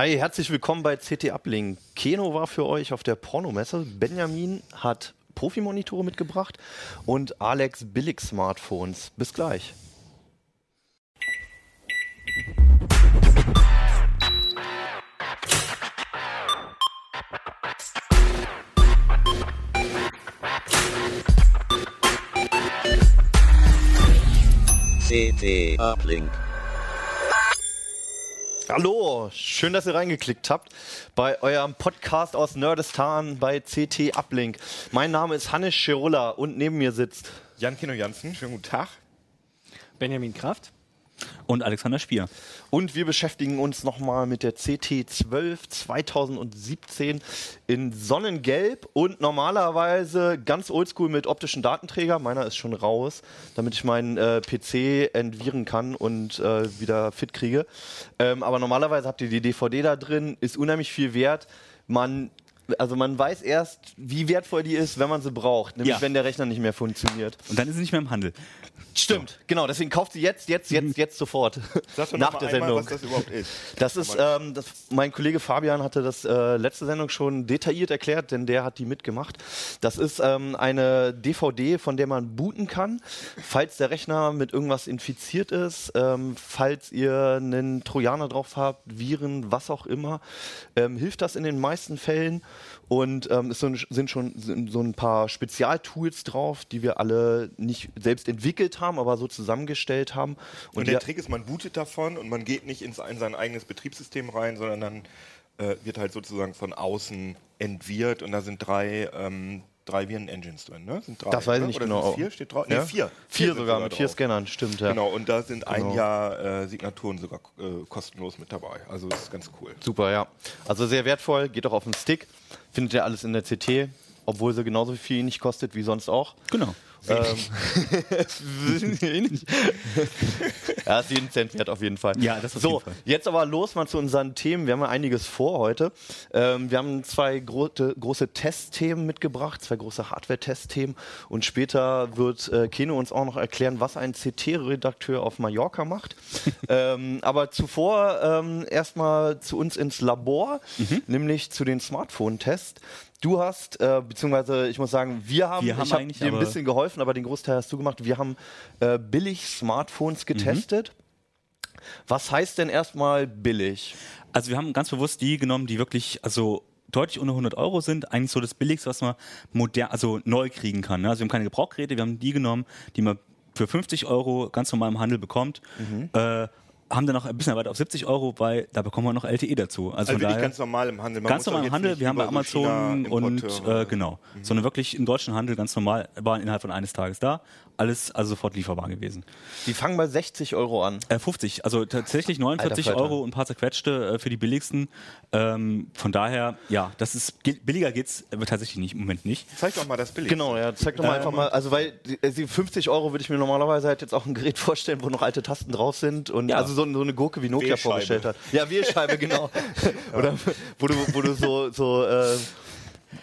Hi, herzlich willkommen bei CT Uplink. Keno war für euch auf der Pornomesse. Benjamin hat Profi-Monitore mitgebracht und Alex Billig-Smartphones. Bis gleich. CT Uplink. Hallo, schön, dass ihr reingeklickt habt bei eurem Podcast aus Nerdistan bei CT Uplink. Mein Name ist Hannes Schirulla und neben mir sitzt Jan Kino Jansen, schönen guten Tag. Benjamin Kraft. Und Alexander Spier. Und wir beschäftigen uns nochmal mit der CT12 2017 in Sonnengelb und normalerweise ganz oldschool mit optischen Datenträger. Meiner ist schon raus, damit ich meinen äh, PC entviren kann und äh, wieder fit kriege. Ähm, aber normalerweise habt ihr die DVD da drin, ist unheimlich viel wert. Man also man weiß erst, wie wertvoll die ist, wenn man sie braucht, nämlich Ja. wenn der Rechner nicht mehr funktioniert. Und dann ist sie nicht mehr im Handel. Stimmt, genau. Deswegen kauft sie jetzt, jetzt, jetzt, jetzt sofort Sag doch nach der mal einmal, Sendung. was das überhaupt ist. Das ist, ähm, das, mein Kollege Fabian hatte das äh, letzte Sendung schon detailliert erklärt, denn der hat die mitgemacht. Das ist ähm, eine DVD, von der man booten kann, falls der Rechner mit irgendwas infiziert ist, ähm, falls ihr einen Trojaner drauf habt, Viren, was auch immer, ähm, hilft das in den meisten Fällen. Und ähm, es sind, sind schon sind so ein paar Spezialtools drauf, die wir alle nicht selbst entwickelt haben, aber so zusammengestellt haben. Und die- der Trick ist, man bootet davon und man geht nicht ins, in sein eigenes Betriebssystem rein, sondern dann äh, wird halt sozusagen von außen entwirrt und da sind drei, ähm, drei Viren-Engines drin, ne? Sind drei, Das weiß ich ne? nicht Oder genau. vier steht drauf? Nee, Ja? vier. Vier sind sogar, mit vier drauf. Scannern, stimmt, ja. Genau, und da sind ein Genau. Jahr äh, Signaturen sogar äh, kostenlos mit dabei. Also das ist ganz cool. Super, ja. Also sehr wertvoll, geht auch auf den Stick. Findet ihr alles in der CT, obwohl sie genauso viel nicht kostet wie sonst auch. Genau. Ähm, ja, ist jeden Cent wert auf jeden Fall. Ja, das auf so, jetzt aber los mal zu unseren Themen. Wir haben ja einiges vor heute. Ähm, wir haben zwei große, große Testthemen mitgebracht, zwei große Hardware-Testthemen. Und später wird äh, Keno uns auch noch erklären, was ein CT-Redakteur auf Mallorca macht. ähm, aber zuvor ähm, erstmal zu uns ins Labor, Mhm. nämlich zu den Smartphone-Tests. Du hast, äh, beziehungsweise ich muss sagen, wir haben, Wir haben ich eigentlich dir ein bisschen geholfen, aber den Großteil hast du gemacht. Wir haben äh, billig Smartphones getestet. Was heißt denn erstmal billig? Also wir haben ganz bewusst die genommen, die wirklich, also deutlich unter 100 Euro sind, eigentlich so das Billigste, was man modern, also neu kriegen kann. Ne? Also wir haben keine Gebrauchgeräte, wir haben die genommen, die man für 50 Euro ganz normal im Handel bekommt. Äh, haben dann noch ein bisschen weiter auf 70 Euro, weil da bekommen wir noch LTE dazu. Also, Also daher, ganz normal im Handel. Man ganz normal im Handel, wir haben bei Amazon und äh, genau, sondern wirklich im deutschen Handel ganz normal, waren innerhalb von eines Tages da, alles also sofort lieferbar gewesen. Die fangen bei 60 Euro an. Äh, 50, also tatsächlich 49 Alter Falter. Euro und ein paar zerquetschte äh, für die billigsten. Ähm, von daher, ja, das ist ge- billiger geht's äh, tatsächlich nicht, im Moment nicht. Zeig doch mal das Bild. Genau, ja, zeig doch mal einfach mal, also weil die, äh, die 50 Euro würde ich mir normalerweise halt jetzt auch ein Gerät vorstellen, wo noch alte Tasten drauf sind und Ja. also so, so eine Gurke wie Nokia vorgestellt hat. Ja, Wählscheibe, genau. Oder wo du, wo du so, so äh,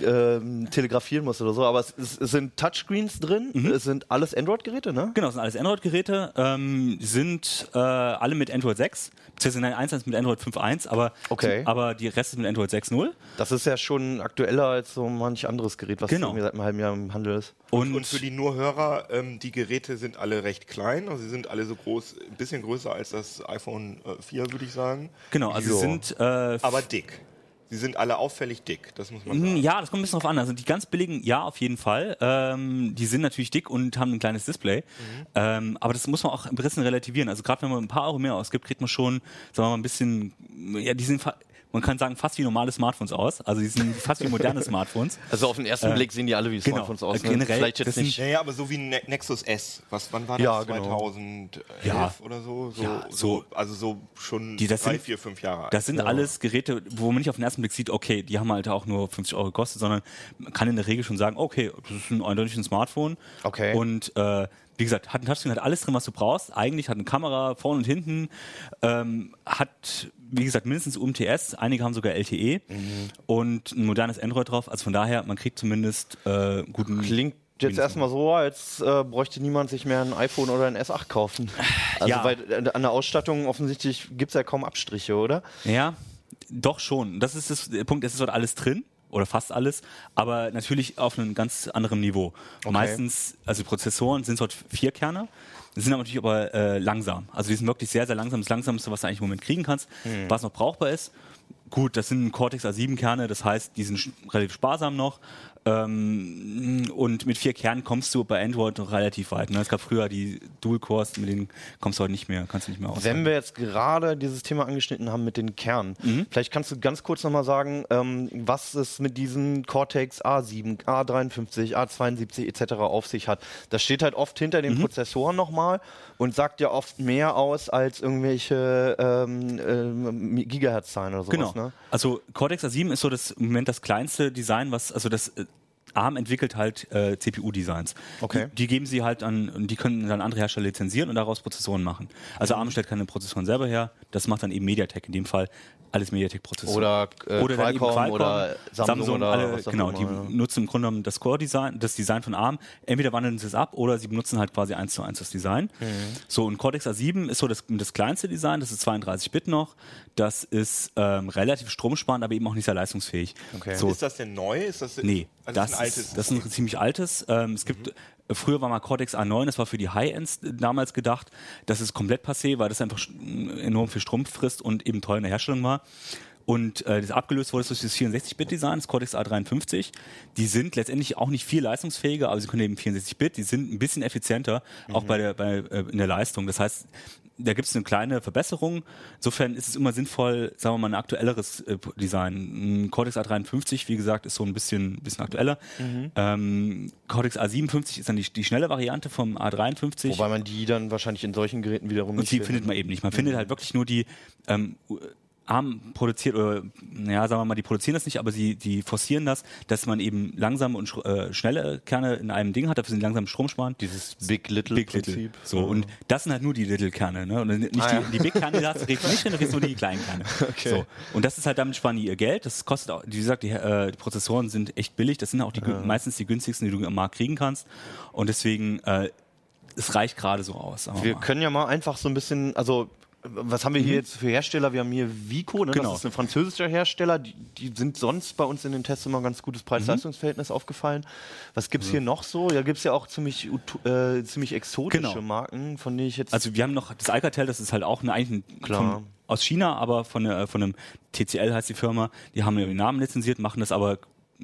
ähm, telegrafieren musst oder so, aber es, es, es sind Touchscreens drin, Mhm. es sind alles Android-Geräte, ne? Genau, das sind alles Android-Geräte, ähm, sind äh, alle mit Android 6, beziehungsweise nein, eins ist mit Android 5.1, aber, Okay. aber die Rest ist mit Android 6.0. Das ist ja schon aktueller als so manch anderes Gerät, was Genau. seit einem halben Jahr im Handel ist. Und, Und für die Nur-Hörer, ähm, die Geräte sind alle recht klein, also sie sind alle so groß, ein bisschen größer als das iPhone äh, 4, würde ich sagen, genau, also sie sind äh, aber dick. Sie sind alle auffällig dick, das muss man Mm, sagen. Ja, das kommt ein bisschen drauf an. Also die ganz billigen, ja, auf jeden Fall. Ähm, die sind natürlich dick und haben ein kleines Display. Ähm, aber das muss man auch ein bisschen relativieren. Also gerade wenn man ein paar Euro mehr ausgibt, kriegt man schon, sagen wir mal, ein bisschen, ja, die sind, man kann sagen, fast wie normale Smartphones aus. Also die sind fast wie moderne Smartphones. Also auf den ersten Blick sehen die alle wie genau. Smartphones aus. Äh, generell, Vielleicht jetzt nicht. Ja, ja, aber so wie ein Ne- Nexus S. Was, wann war das? Ja, genau. 2011 Ja. oder so? so, Ja, so so- also so schon Die, das drei, sind- vier, fünf Jahre alt. Das sind alles Geräte, wo man nicht auf den ersten Blick sieht, okay, die haben halt auch nur 50 Euro gekostet, sondern man kann in der Regel schon sagen, okay, das ist ein eindeutig ein Smartphone. Okay. Und äh, wie gesagt, hat ein Touchscreen, hat alles drin, was du brauchst. Eigentlich hat eine Kamera vorne und hinten, ähm, hat, wie gesagt, mindestens UMTS, einige haben sogar LTE Mhm. und ein modernes Android drauf. Also von daher, man kriegt zumindest äh, guten. Klingt jetzt erstmal so, als äh, bräuchte niemand sich mehr ein iPhone oder ein S8 kaufen. Also Ja. weil äh, an der Ausstattung offensichtlich gibt es ja kaum Abstriche, oder? Ja, Doch schon. Das ist das, der Punkt. Es ist dort alles drin oder fast alles, aber natürlich auf einem ganz anderen Niveau. Meistens, also Prozessoren sind dort vier Kerner, sind aber natürlich aber äh, langsam. Also die sind wirklich sehr, sehr langsam. Das Langsamste, was du eigentlich im Moment kriegen kannst, was noch brauchbar ist. Gut, das sind Cortex A7 Kerne, das heißt, die sind relativ sparsam noch. Ähm, und mit vier Kernen kommst du bei Android noch relativ weit. Ne? Es gab früher die Dual Cores, mit denen kommst du heute nicht mehr, kannst du nicht mehr aus. Wenn wir jetzt gerade dieses Thema angeschnitten haben mit den Kernen, Mhm. vielleicht kannst du ganz kurz nochmal sagen, ähm, was es mit diesen Cortex A7, A53, A72 etc. auf sich hat. Das steht halt oft hinter Mhm. den Prozessoren nochmal und sagt ja oft mehr aus als irgendwelche ähm, ähm, Gigahertz-Zahlen oder sowas. Genau. Ne? Also Cortex A7 ist so das im Moment das kleinste Design, was also das äh, ARM entwickelt halt äh, CPU-Designs. Okay. Die, die geben sie halt an, und die können dann andere Hersteller lizenzieren und daraus Prozessoren machen. Also Mhm. ARM stellt keine Prozessoren selber her, das macht dann eben MediaTek in dem Fall alles MediaTek-Prozessoren. Oder, äh, dann eben Qualcomm oder Samsung oder alle, genau, immer, die ja. nutzen im Grunde genommen das Core-Design, das Design von ARM. Entweder wandeln sie es ab oder sie benutzen halt quasi eins zu eins das Design. Mhm. So, und Cortex A7 ist so das, das kleinste Design, das ist 32-Bit noch. Das ist ähm, relativ stromsparend, aber eben auch nicht sehr leistungsfähig. Okay. So, Ist das denn neu? Ist das, Nee, also das, ist ein altes. ist, das ist ein ziemlich altes. Ähm, es gibt, äh, früher war mal Cortex A9, das war für die High-Ends damals gedacht. Das ist komplett passé, weil das einfach sch- enorm viel Strom frisst und eben teuer in der Herstellung war. Und äh, das abgelöst wurde durch das 64-Bit-Design, das Cortex A53. Die sind letztendlich auch nicht viel leistungsfähiger, aber sie können eben 64-Bit. Die sind ein bisschen effizienter, auch bei der, bei, äh, in der Leistung. Das heißt, da gibt es eine kleine Verbesserung. Insofern ist es immer sinnvoll, sagen wir mal, ein aktuelleres äh, Design. Ein Cortex A53, wie gesagt, ist so ein bisschen, bisschen aktueller. Ähm, Cortex A57 ist dann die, die schnelle Variante vom A53. Wobei man die dann wahrscheinlich in solchen Geräten wiederum Und nicht die findet man eben nicht. Man findet halt wirklich nur die ähm, ARM produziert oder naja, sagen wir mal, die produzieren das nicht, aber sie die forcieren das, dass man eben langsame und äh, schnelle Kerne in einem Ding hat, dafür sind die langsam Strom sparen. Dieses Big Little Big Little. Prinzip. So, und das sind halt nur die Little-Kerne. Ne? Und nicht Ah, ja. die, die Big-Kerne, da redest du nicht drin, da du nur die kleinen Kerne. Okay. So. Und das ist halt, damit sparen die ihr Geld. Das kostet auch, wie gesagt, die, äh, die Prozessoren sind echt billig. Das sind auch die, gün- meistens die günstigsten, die du am Markt kriegen kannst. Und deswegen, äh, es reicht gerade so aus. Wir mal. können ja mal einfach so ein bisschen, also was haben wir hier jetzt für Hersteller? Wir haben hier Vico, ne? Genau. das ist ein französischer Hersteller. Die, die sind sonst bei uns in den Tests immer ein ganz gutes Preis-Leistungs-Verhältnis aufgefallen. Was gibt's hier noch so? Ja, gibt's ja auch ziemlich, äh, ziemlich exotische Genau. Marken, von denen ich jetzt. Also wir haben noch das Alcatel, das ist halt auch eine, eigentlich ein, Klar. aus China, aber von, der, von einem TCL heißt die Firma. Die haben den Namen lizenziert, machen das aber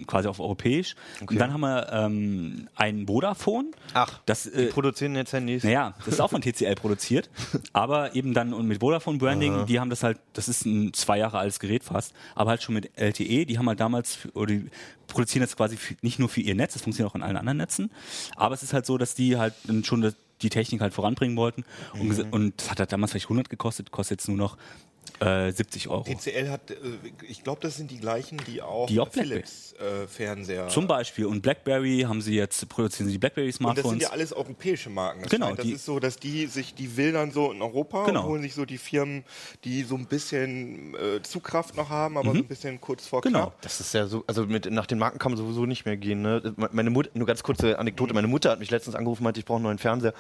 quasi auf europäisch. Und dann haben wir ähm, ein Vodafone. Ach, das die äh, produzieren jetzt Handys. naja, das ist auch von TCL produziert, aber eben dann und mit Vodafone Branding, die haben das halt, das ist ein zwei Jahre altes Gerät fast, aber halt schon mit LTE, die haben halt damals, oder die produzieren das quasi für, nicht nur für ihr Netz, das funktioniert auch in allen anderen Netzen, aber es ist halt so, dass die halt schon das, die Technik halt voranbringen wollten und, gesa- und das hat halt damals vielleicht 100 gekostet, kostet jetzt nur noch äh, 70 Euro. TCL hat, äh, ich glaube, das sind die gleichen, die auch, Die auch. Philips äh, Fernseher. Zum Beispiel und BlackBerry haben sie jetzt, produzieren sie die BlackBerry und das Smartphones. sind ja alles europäische Marken. Das Genau, scheint, das die- ist so, dass die sich, die wildern so in Europa Genau. und holen sich so die Firmen, die so ein bisschen äh, Zugkraft noch haben, aber so ein bisschen kurz vor Mhm. Genau. knapp. Das ist ja so, also mit, nach den Marken kann man sowieso nicht mehr gehen. Ne? Meine Mutter, nur ganz kurze Anekdote, meine Mutter hat mich letztens angerufen und meinte, ich brauche einen neuen Fernseher.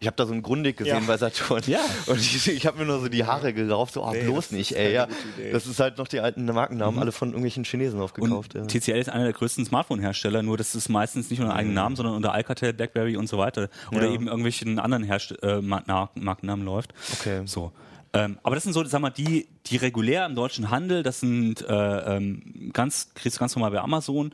Ich habe da so einen Grundig gesehen Ja. bei Saturn. Ja. Und ich, ich habe mir nur so die Haare gerauft, so, oh, Nee, bloß das nicht, ist ey. Ja. Das ist halt noch die alten Markennamen, alle von irgendwelchen Chinesen aufgekauft. Und ja. TCL ist einer der größten Smartphone-Hersteller, nur das ist meistens nicht unter eigenen Namen, sondern unter Alcatel, BlackBerry und so weiter. Oder Ja. eben irgendwelchen anderen Herst äh, Ma- Na- Markennamen läuft. Okay. So. Ähm, aber das sind so, sag mal, die, die regulär im deutschen Handel, das sind äh, ähm, ganz, kriegst du ganz normal bei Amazon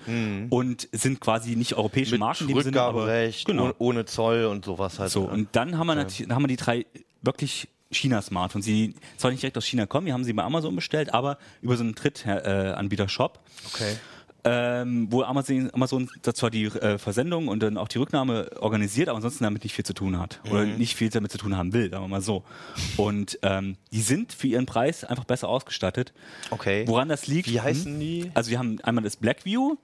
und sind quasi nicht europäische Mit Marken dem Sinne, aber Rückgaberecht, genau. ohne, ohne Zoll und sowas halt. So, ne? und dann haben wir natürlich, dann haben wir die drei wirklich China-Smartphones. Die zwar nicht direkt aus China kommen, die haben sie bei Amazon bestellt, aber über so einen Drittanbieter-Shop. okay. Ähm, wo Amazon, Amazon zwar die äh, Versendung und dann auch die Rücknahme organisiert, aber ansonsten damit nicht viel zu tun hat. Oder Mhm. nicht viel damit zu tun haben will, sagen wir mal so. Und ähm, die sind für ihren Preis einfach besser ausgestattet. Okay. Woran das liegt? Wie hm? heißen die? Also wir haben einmal das Blackview,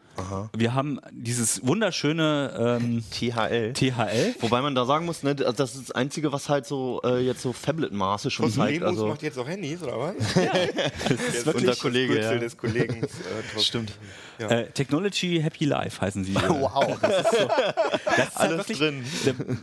wir haben dieses wunderschöne ähm, THL. THL. Wobei man da sagen muss, ne, das ist das Einzige, was halt so äh, jetzt so Phablet-Maße schon zeigt. Lemus Also, macht jetzt auch Handys, oder was? das ist wirklich unser Kollege, ja. des Kollegen. Äh. Stimmt. Ja. Äh, Technology Happy Life heißen sie. Wow. Das ist, so, das ist halt Alles wirklich, drin.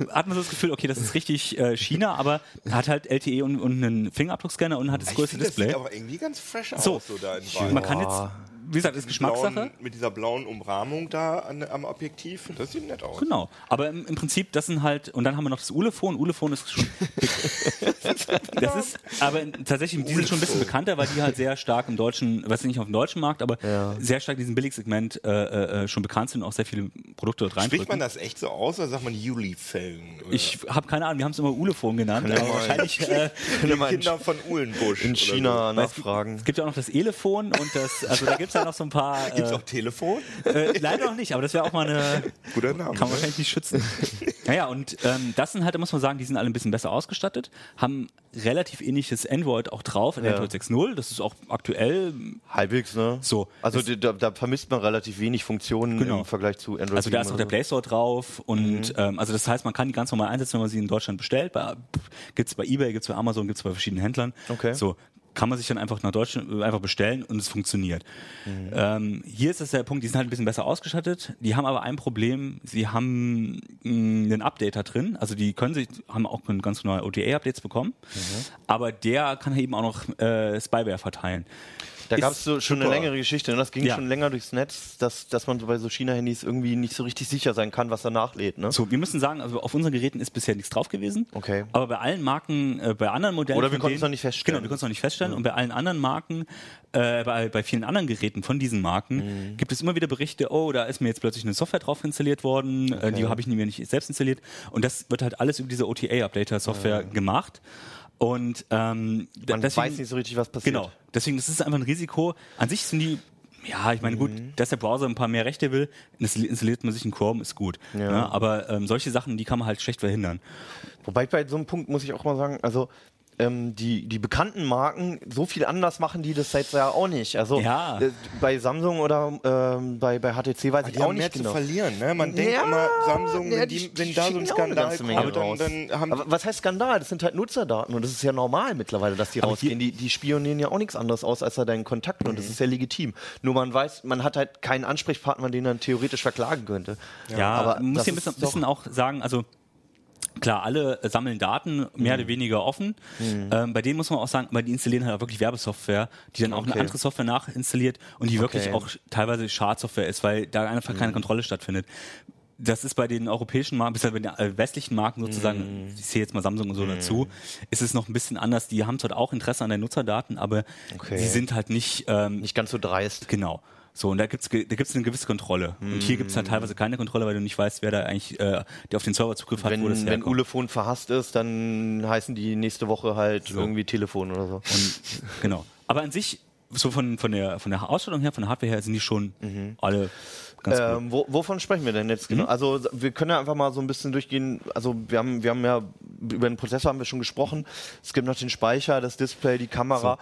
Da hat man so das Gefühl, okay, das ist richtig äh, China, aber hat halt LTE und, und einen Fingerabdruckscanner und hat das Ich größte finde, das Display. sieht aber irgendwie ganz fresh So. aus, so da in. Man kann jetzt, wie gesagt, ist Geschmackssache. blauen, mit dieser blauen Umrahmung da an, am Objektiv. Das sieht nett aus. Genau, aber im, im Prinzip, das sind halt, und dann haben wir noch das Ulefon. Ulefon ist schon. das ist, aber tatsächlich, die sind schon ein bisschen bekannter, weil die halt sehr stark im deutschen, weiß nicht auf dem deutschen Markt, aber sehr stark in diesem Billigsegment äh, äh, schon bekannt sind und auch sehr viele Produkte dort Spricht man das echt so aus oder sagt man Juli-Fällen? Ich habe keine Ahnung, wir haben es immer Ulefon genannt, aber mal- wahrscheinlich. Äh, Könnte man in, Kinder von Uhlenbusch. in China gibt- nachfragen. Es gibt ja auch noch das Elefon und das, also da gibt es ja noch so ein paar. So. Gibt's Äh, auch Telefon? äh, leider noch nicht, aber das wäre auch mal eine. Guter Name. Kann man ne? wahrscheinlich nicht schützen. naja, und ähm, das sind halt, da muss man sagen, die sind alle ein bisschen besser ausgestattet, haben relativ ähnliches Android auch drauf, in Ja. Android 6.0. Das ist auch aktuell Halbwegs, ne? so. Also da, da vermisst man relativ wenig Funktionen Genau. im Vergleich zu Android. Also da ist 7 auch der Play Store drauf und ähm, also das heißt, man kann die ganz normal einsetzen, wenn man sie in Deutschland bestellt. Bei, gibt's bei eBay, gibt's bei Amazon, gibt's bei verschiedenen Händlern. Okay. So kann man sich dann einfach nach Deutschland äh, einfach bestellen und es funktioniert. Ähm, hier ist das der Punkt, die sind halt ein bisschen besser ausgestattet. Die haben aber ein Problem, sie haben mh, einen Updater drin, also die können sich, haben auch ganz neue OTA-Updates bekommen, aber der kann eben auch noch äh, Spyware verteilen. Da gab es so schon eine super. längere Geschichte. Ne? Das ging Ja. schon länger durchs Netz, dass, dass man so bei so China-Handys irgendwie nicht so richtig sicher sein kann, was da nachlädt. Ne? So, wir müssen sagen, also auf unseren Geräten ist bisher nichts drauf gewesen. Okay. Aber bei allen Marken, äh, bei anderen Modellen. Oder wir konnten es noch nicht feststellen. Genau, wir konnten es noch nicht feststellen. Und bei allen anderen Marken, äh, bei, bei vielen anderen Geräten von diesen Marken, Mhm. gibt es immer wieder Berichte, oh, da ist mir jetzt plötzlich eine Software drauf installiert worden, äh, die habe ich mir nicht selbst installiert. Und das wird halt alles über diese OTA-Updater-Software gemacht. Und ähm, Man deswegen, weiß nicht so richtig, was passiert. Genau. Deswegen, das ist einfach ein Risiko. An sich sind die, ja, ich meine, gut, dass der Browser ein paar mehr Rechte will, installi- installiert man sich einen Chrome, ist gut. Ja. Ne? Aber ähm, solche Sachen, die kann man halt schlecht verhindern. Wobei bei so einem Punkt muss ich auch mal sagen, also ähm, die, die bekannten Marken, so viel anders machen die das seit ja auch nicht. Also Ja. äh, bei Samsung oder ähm, bei, bei HTC weiß Die ich auch haben mehr nicht genau. zu verlieren. Ne? Man denkt Ja, immer, Samsung, ja, wenn, die wenn da so ein Skandal kommt, dann, dann haben Aber was heißt Skandal? Das sind halt Nutzerdaten und das ist ja normal mittlerweile, dass die Aber rausgehen. Die, die spionieren ja auch nichts anderes aus als da deinen Kontakten und Mhm. das ist ja legitim. Nur man weiß, man hat halt keinen Ansprechpartner, den man theoretisch verklagen könnte. Ja, aber man muss hier ein bisschen, bisschen auch sagen, also klar, alle äh, sammeln Daten mehr Mhm. oder weniger offen. Ähm, bei denen muss man auch sagen, weil die installieren halt auch wirklich Werbesoftware, die dann auch Okay. eine andere Software nachinstalliert und die wirklich Okay. Mhm. auch teilweise Schadsoftware ist, weil da einfach keine Kontrolle stattfindet. Das ist bei den europäischen Marken, bis bei den äh, westlichen Marken sozusagen, Mhm. ich sehe jetzt mal Samsung und so dazu, ist es noch ein bisschen anders. Die haben zwar auch Interesse an den Nutzerdaten, aber Okay. die sind halt nicht, ähm, nicht ganz so dreist. Genau. So, und da gibt's da gibt's eine gewisse Kontrolle. Und hier gibt's halt Mm. teilweise keine Kontrolle, weil du nicht weißt, wer da eigentlich äh, der auf den Server Zugriff hat, Wenn, wo das wenn herkommt. Ulefon verhasst ist, dann heißen die nächste Woche halt irgendwie Telefon oder so. Und, genau. Aber an sich, so von, von, der, von der Ausstattung her, von der Hardware her, sind die schon alle ganz. Ähm, wo, wovon sprechen wir denn jetzt genau? Also wir können ja einfach mal so ein bisschen durchgehen. Also wir haben, wir haben ja über den Prozessor haben wir schon gesprochen. Es gibt noch den Speicher, das Display, die Kamera.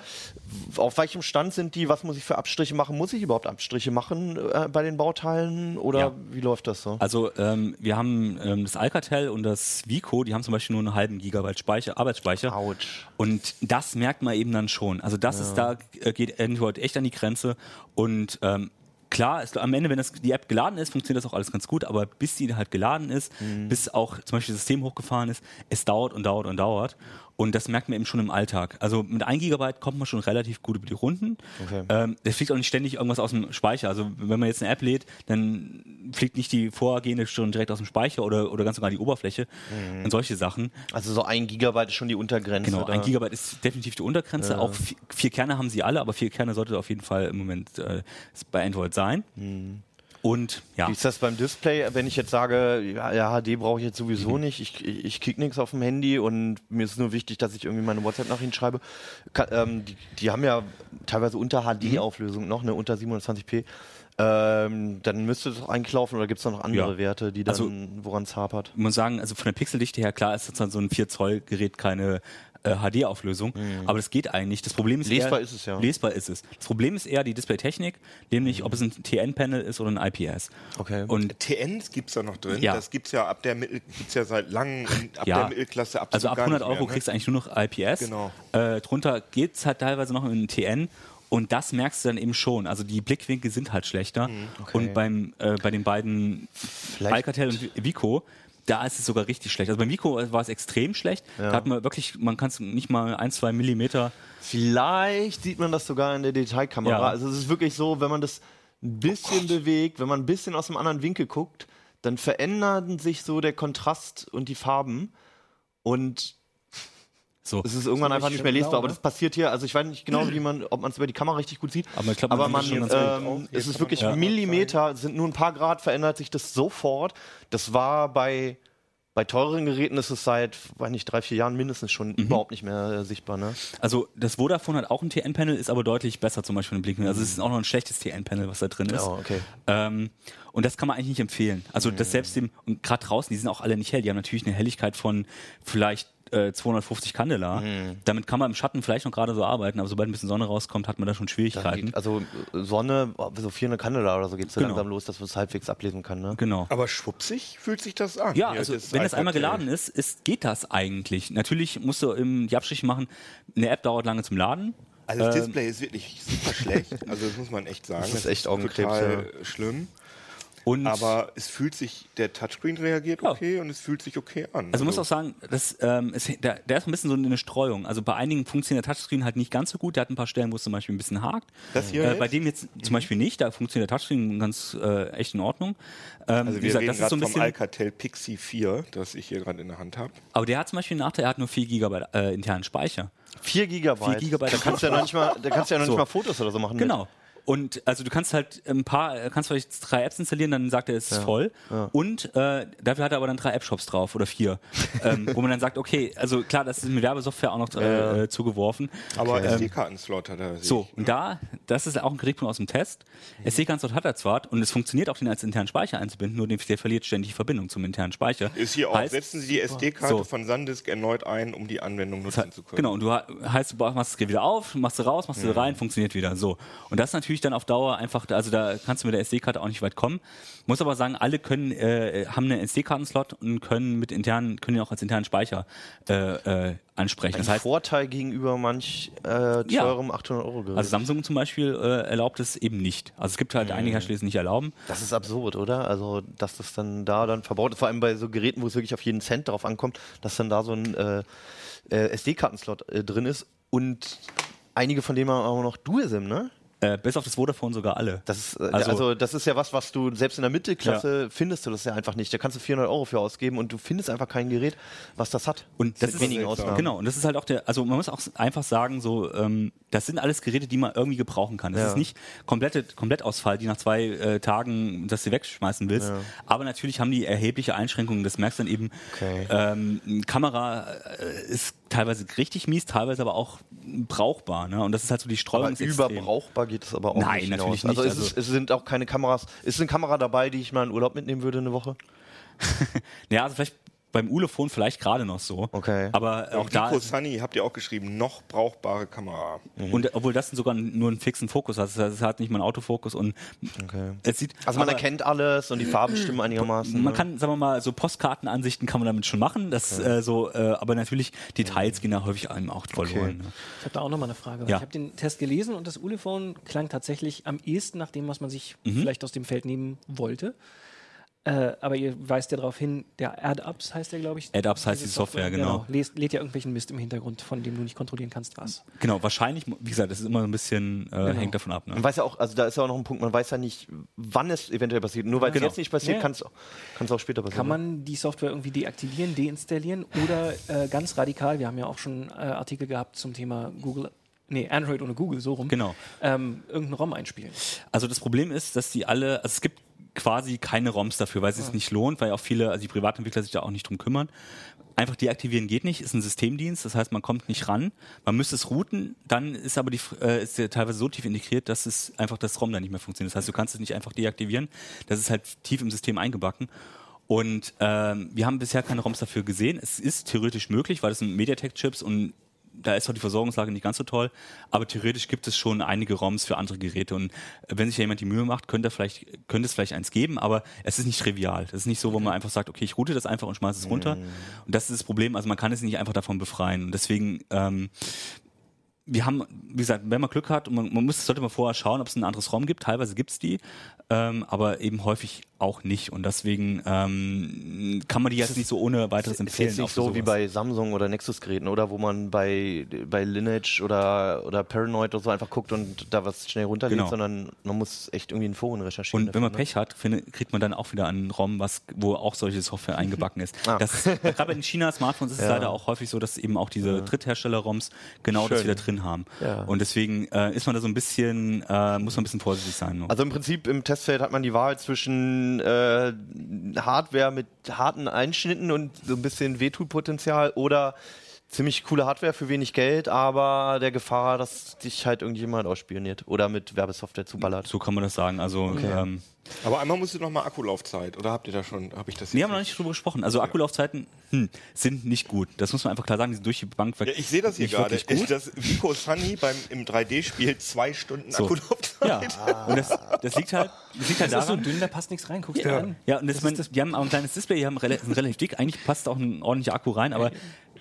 Auf welchem Stand sind die? Was muss ich für Abstriche machen? Muss ich überhaupt Abstriche machen äh, bei den Bauteilen oder Ja. wie läuft das so? Also ähm, wir haben ähm, das Alcatel und das Vico, die haben zum Beispiel nur einen halben Gigabyte Speicher, Arbeitsspeicher. Autsch. Und das merkt man eben dann schon. Also das ist da äh, geht Android echt an die Grenze und ähm, Klar, ist, am Ende, wenn das, die App geladen ist, funktioniert das auch alles ganz gut, aber bis die halt geladen ist, bis auch zum Beispiel das System hochgefahren ist, es dauert und dauert und dauert. Und das merkt man eben schon im Alltag. Also mit 1 Gigabyte kommt man schon relativ gut über die Runden. Okay. Ähm, es fliegt auch nicht ständig irgendwas aus dem Speicher. Also wenn man jetzt eine App lädt, dann fliegt nicht die vorgehende schon direkt aus dem Speicher oder, oder ganz sogar die Oberfläche und solche Sachen. Also so ein Gigabyte ist schon die Untergrenze. Genau, da. ein Gigabyte ist definitiv die Untergrenze. Auch vier, vier Kerne haben sie alle, aber vier Kerne sollte auf jeden Fall im Moment äh, bei Android sein. Und ja, Wie ist das beim Display, wenn ich jetzt sage, ja, ja HD brauche ich jetzt sowieso Mhm. nicht, ich, ich, ich krieg nichts auf dem Handy und mir ist nur wichtig, dass ich irgendwie meine WhatsApp-Nachrichten schreibe. Ka ähm, die, die haben ja teilweise unter HD-Auflösung noch, ne, unter 720p. Ähm, dann müsste es doch eigentlich laufen oder gibt es da noch andere Ja. Werte, die dann, Also- woran es hapert? ich muss sagen, also von der Pixeldichte her, klar ist jetzt so ein 4 Zoll Gerät keine äh, HD-Auflösung, aber das geht eigentlich. Das Problem ist Mhm. Lesbar eher, ist es, ja. Lesbar ist es. Das Problem ist eher die Displaytechnik, nämlich ob es ein TN-Panel ist oder ein IPS. Mhm. Okay. Und TNs gibt es da noch drin. Ja. Das gibt es ja ab der Mittel, gibt's ja seit langem ab Ja. der Mittelklasse absolut Also ab gar 100 nicht Euro mehr, ne? kriegst du eigentlich nur noch IPS. Genau. Äh, drunter geht's halt teilweise noch in TN. Und das merkst du dann eben schon. Also die Blickwinkel sind halt schlechter. Und beim, äh, bei den beiden Alcatel und Vico, da ist es sogar richtig schlecht. Also beim Vico war es extrem schlecht. Da hat man wirklich, man kann es nicht mal ein, zwei Millimeter. Vielleicht sieht man das sogar in der Detailkamera. Ja. Also es ist wirklich so, wenn man das ein bisschen bewegt, wenn man ein bisschen aus einem anderen Winkel guckt, dann verändern sich so der Kontrast und die Farben. Und So. es ist irgendwann einfach nicht mehr lesbar. blau, aber das passiert hier, also ich weiß nicht genau, wie man, ob man es über die Kamera richtig gut sieht. Aber ich glaub, man aber man, gut. ähm, es ist wirklich man ja. Millimeter, es sind nur ein paar Grad, verändert sich das sofort. Das war bei, bei teureren Geräten ist es seit, weiß nicht, drei, vier Jahren mindestens schon Mhm. überhaupt nicht mehr äh, sichtbar. Ne? Also das Vodafone hat auch ein TN-Panel, ist aber deutlich besser zum Beispiel im Blickwinkel. Also es ist auch noch ein schlechtes TN-Panel, was da drin ist. Ja, okay. Ähm, und das kann man eigentlich nicht empfehlen. Also das selbst dem, und gerade draußen, die sind auch alle nicht hell. Die haben natürlich eine Helligkeit von vielleicht äh, 250 Candela. Damit kann man im Schatten vielleicht noch gerade so arbeiten, aber sobald ein bisschen Sonne rauskommt, hat man da schon Schwierigkeiten. geht, also äh, Sonne, so 400 Candela oder so geht es Genau. langsam los, dass man es halbwegs ablesen kann. Ne? Genau. Aber schwuppsig fühlt sich das an. Ja, Hier, also das wenn das einmal geladen ist, ist, geht das eigentlich. Natürlich musst du ähm, die Abstriche machen. Eine App dauert lange zum Laden. Also das Ähm, Display ist wirklich super schlecht. Also das muss man echt sagen. Das ist echt Augenkrebs, total schlimm. Und Aber es fühlt sich, der Touchscreen reagiert Ja. okay und es fühlt sich okay an. Also man muss auch sagen, das, ähm, ist, der, der ist ein bisschen so eine Streuung. Also bei einigen funktioniert der Touchscreen halt nicht ganz so gut. Der hat ein paar Stellen, wo es zum Beispiel ein bisschen hakt. Das hier äh, jetzt? bei dem jetzt zum Beispiel nicht. Da funktioniert der Touchscreen ganz äh, echt in Ordnung. Ähm, also wie wir gesagt, reden das ist gerade so ein vom bisschen. Alcatel Pixie 4, das ich hier gerade in der Hand habe. Aber der hat zum Beispiel einen Nachteil. Er hat nur 4 GB äh, internen Speicher. 4 Gigabyte. 4 Gigabyte. Da kannst du ja noch nicht mal, da kannst du ja noch So. nicht mal Fotos oder so machen. Genau. Und also du kannst halt ein paar, kannst vielleicht drei Apps installieren, dann sagt er, es ist voll. Und äh, dafür hat er aber dann drei App-Shops drauf oder vier, ähm, wo man dann sagt, okay, also klar, das ist mit Werbesoftware auch noch äh, äh, zugeworfen. Aber SD-Karten-Slot hat er. So, ich, und da, das ist auch ein Kritikpunkt aus dem Test. SD-Kartenslot hat er zwar und es funktioniert auch, den als internen Speicher einzubinden, nur den- der verliert ständig die Verbindung zum internen Speicher. Ist hier auch, Heißt- setzen Sie die SD-Karte So. von SanDisk erneut ein, um die Anwendung nutzen zu können. Genau, und du heißt, du machst es wieder auf, machst du raus, machst du rein, funktioniert wieder. So. Und das ist natürlich dann auf Dauer einfach, also da kannst du mit der SD-Karte auch nicht weit kommen. Muss aber sagen, alle können, äh, haben einen SD-Kartenslot und können mit internen, können ihn auch als internen Speicher äh, äh, ansprechen. Ein Das heißt, Vorteil gegenüber manch äh, Ja. teurem 800 Euro Gerät. also Samsung zum Beispiel äh, erlaubt es eben nicht. Also es gibt halt einige Hersteller, die es nicht erlauben. das ist absurd, oder? Also, dass das dann da dann verbaut ist, vor allem bei so Geräten, wo es wirklich auf jeden Cent darauf ankommt, dass dann da so ein äh, äh, SD-Kartenslot äh, drin ist und einige von denen haben auch noch Dual-SIM, ne? Äh, bis auf das Vodafone sogar alle. Das ist, äh, Also- also, das ist ja was, was du selbst in der Mittelklasse findest du das ja einfach nicht. Da kannst du 400 Euro für ausgeben und du findest einfach kein Gerät, was das hat. Und das Mit ist wenigen. Ausnahmen. Genau, und das ist halt auch der, also man muss auch einfach sagen, so, ähm, das sind alles Geräte, die man irgendwie gebrauchen kann. Das Ja. ist nicht komplette Komplettausfall, die nach zwei äh, Tagen, dass du wegschmeißen willst. Aber natürlich haben die erhebliche Einschränkungen. Das merkst du dann eben. Okay. Ähm, Kamera äh, ist teilweise richtig mies, teilweise aber auch brauchbar. Ne? Und das ist halt so die Streuung. Überbrauchbar geht es aber auch Nein, nicht. natürlich hinaus. Also, nicht. es, Also- ist, es sind auch keine Kameras. Ist eine Kamera dabei, die ich mal in Urlaub mitnehmen würde eine Woche? Ja, also vielleicht beim Ulefon vielleicht gerade noch so. Okay. Aber auch Auch da ist, Sunny habt ihr auch geschrieben, noch brauchbare Kamera. und obwohl das sogar nur einen fixen Fokus hat, das heißt, es hat nicht mal einen Autofokus und Okay. es sieht Also man aber- erkennt alles und die Farben stimmen einigermaßen. Man ne? kann, sagen wir mal, so Postkartenansichten kann man damit schon machen, das äh, so, äh, aber natürlich Details gehen da häufig einem auch verloren. Ne? Ich habe da auch nochmal eine Frage. Ja. Ich habe den Test gelesen und das Ulefone klang tatsächlich am ehesten nach dem, was man sich Mhm. vielleicht aus dem Feld nehmen wollte. Äh, aber ihr weist ja darauf hin, der AdUps heißt der, glaube ich. AdUps heißt die Software, genau. Lädt, lädt ja irgendwelchen Mist im Hintergrund, von dem du nicht kontrollieren kannst, was. Genau, wahrscheinlich, wie gesagt, das ist immer so ein bisschen, äh, hängt davon ab. Ne? Man weiß ja auch, also da ist ja auch noch ein Punkt, man weiß ja nicht, wann es eventuell passiert. Nur weil es Genau. jetzt nicht passiert, Ja. kann es kann es auch später passieren. Kann man die Software irgendwie deaktivieren, deinstallieren oder äh, ganz radikal, wir haben ja auch schon äh, Artikel gehabt zum Thema Google, nee, Android ohne Google, so rum, Genau. ähm, irgendeinen ROM einspielen. Also das Problem ist, dass die alle, also es gibt quasi keine ROMs dafür, weil es sich nicht lohnt, weil auch viele, also die Privatentwickler sich da auch nicht drum kümmern. Einfach deaktivieren geht nicht, ist ein Systemdienst, das heißt, man kommt nicht ran. Man müsste es routen, dann ist aber die, äh, ist teilweise so tief integriert, dass es einfach das ROM dann nicht mehr funktioniert. Das heißt, du kannst es nicht einfach deaktivieren. Das ist halt tief im System eingebacken. Und ähm, wir haben bisher keine ROMs dafür gesehen. Es ist theoretisch möglich, weil es sind MediaTek-Chips und da ist auch die Versorgungslage nicht ganz so toll, aber theoretisch gibt es schon einige ROMs für andere Geräte und wenn sich ja jemand die Mühe macht, könnte, vielleicht, könnte es vielleicht eins geben, aber es ist nicht trivial. Das ist nicht so, wo man einfach sagt, okay, ich route das einfach und schmeiße es runter. Und das ist das Problem, also man kann es nicht einfach davon befreien. Und deswegen ähm, wir haben, wie gesagt, wenn man Glück hat, und man, man muss, sollte mal vorher schauen, ob es ein anderes ROM gibt. Teilweise gibt's die, ähm, aber eben häufig auch nicht. Und deswegen ähm, kann man die jetzt nicht so ohne weiteres Ist empfehlen. auch nicht so wie sowas. bei Samsung oder Nexus-Geräten, oder? Wo man bei, bei Lineage oder, oder Paranoid oder so einfach guckt und da was schnell runterlädt, Genau. sondern man muss echt irgendwie in Foren recherchieren. Und wenn man dafür, ne? Pech hat, finde, kriegt man dann auch wieder einen ROM, was, wo auch solche Software eingebacken ist. Ah. Das, gerade in China-Smartphones ist es Ja. leider auch häufig so, dass eben auch diese Dritthersteller-ROMs genau das Schön. wieder drin haben. Ja. Und deswegen äh, ist man da so ein bisschen, äh, muss man ein bisschen vorsichtig sein. noch. Also im Prinzip im Testfeld hat man die Wahl zwischen äh, Hardware mit harten Einschnitten und so ein bisschen Wehtutpotenzial oder ziemlich coole Hardware für wenig Geld, aber der Gefahr, dass dich halt irgendjemand ausspioniert oder mit Werbesoftware zuballert. so kann man das sagen. Also ähm, Aber einmal musst du noch mal Akkulaufzeit. Oder habt ihr da schon, habe ich das wir jetzt haben noch nicht drüber gesprochen. Also Akkulaufzeiten hm, sind nicht gut. Das muss man einfach klar sagen. Die sind durch die Bank weg. Ja, ich sehe das hier nicht gerade. gut. Das Vico Sunny beim, im 3D-Spiel zwei Stunden So. Akkulaufzeit. Ja, und das, das liegt halt, das liegt halt Das ist so daran. dünn, da passt nichts rein. Guckst dir an. Ja, und das, man, die haben auch ein kleines Display, die haben rela sind relativ dick. Eigentlich passt auch ein ordentlicher Akku rein, aber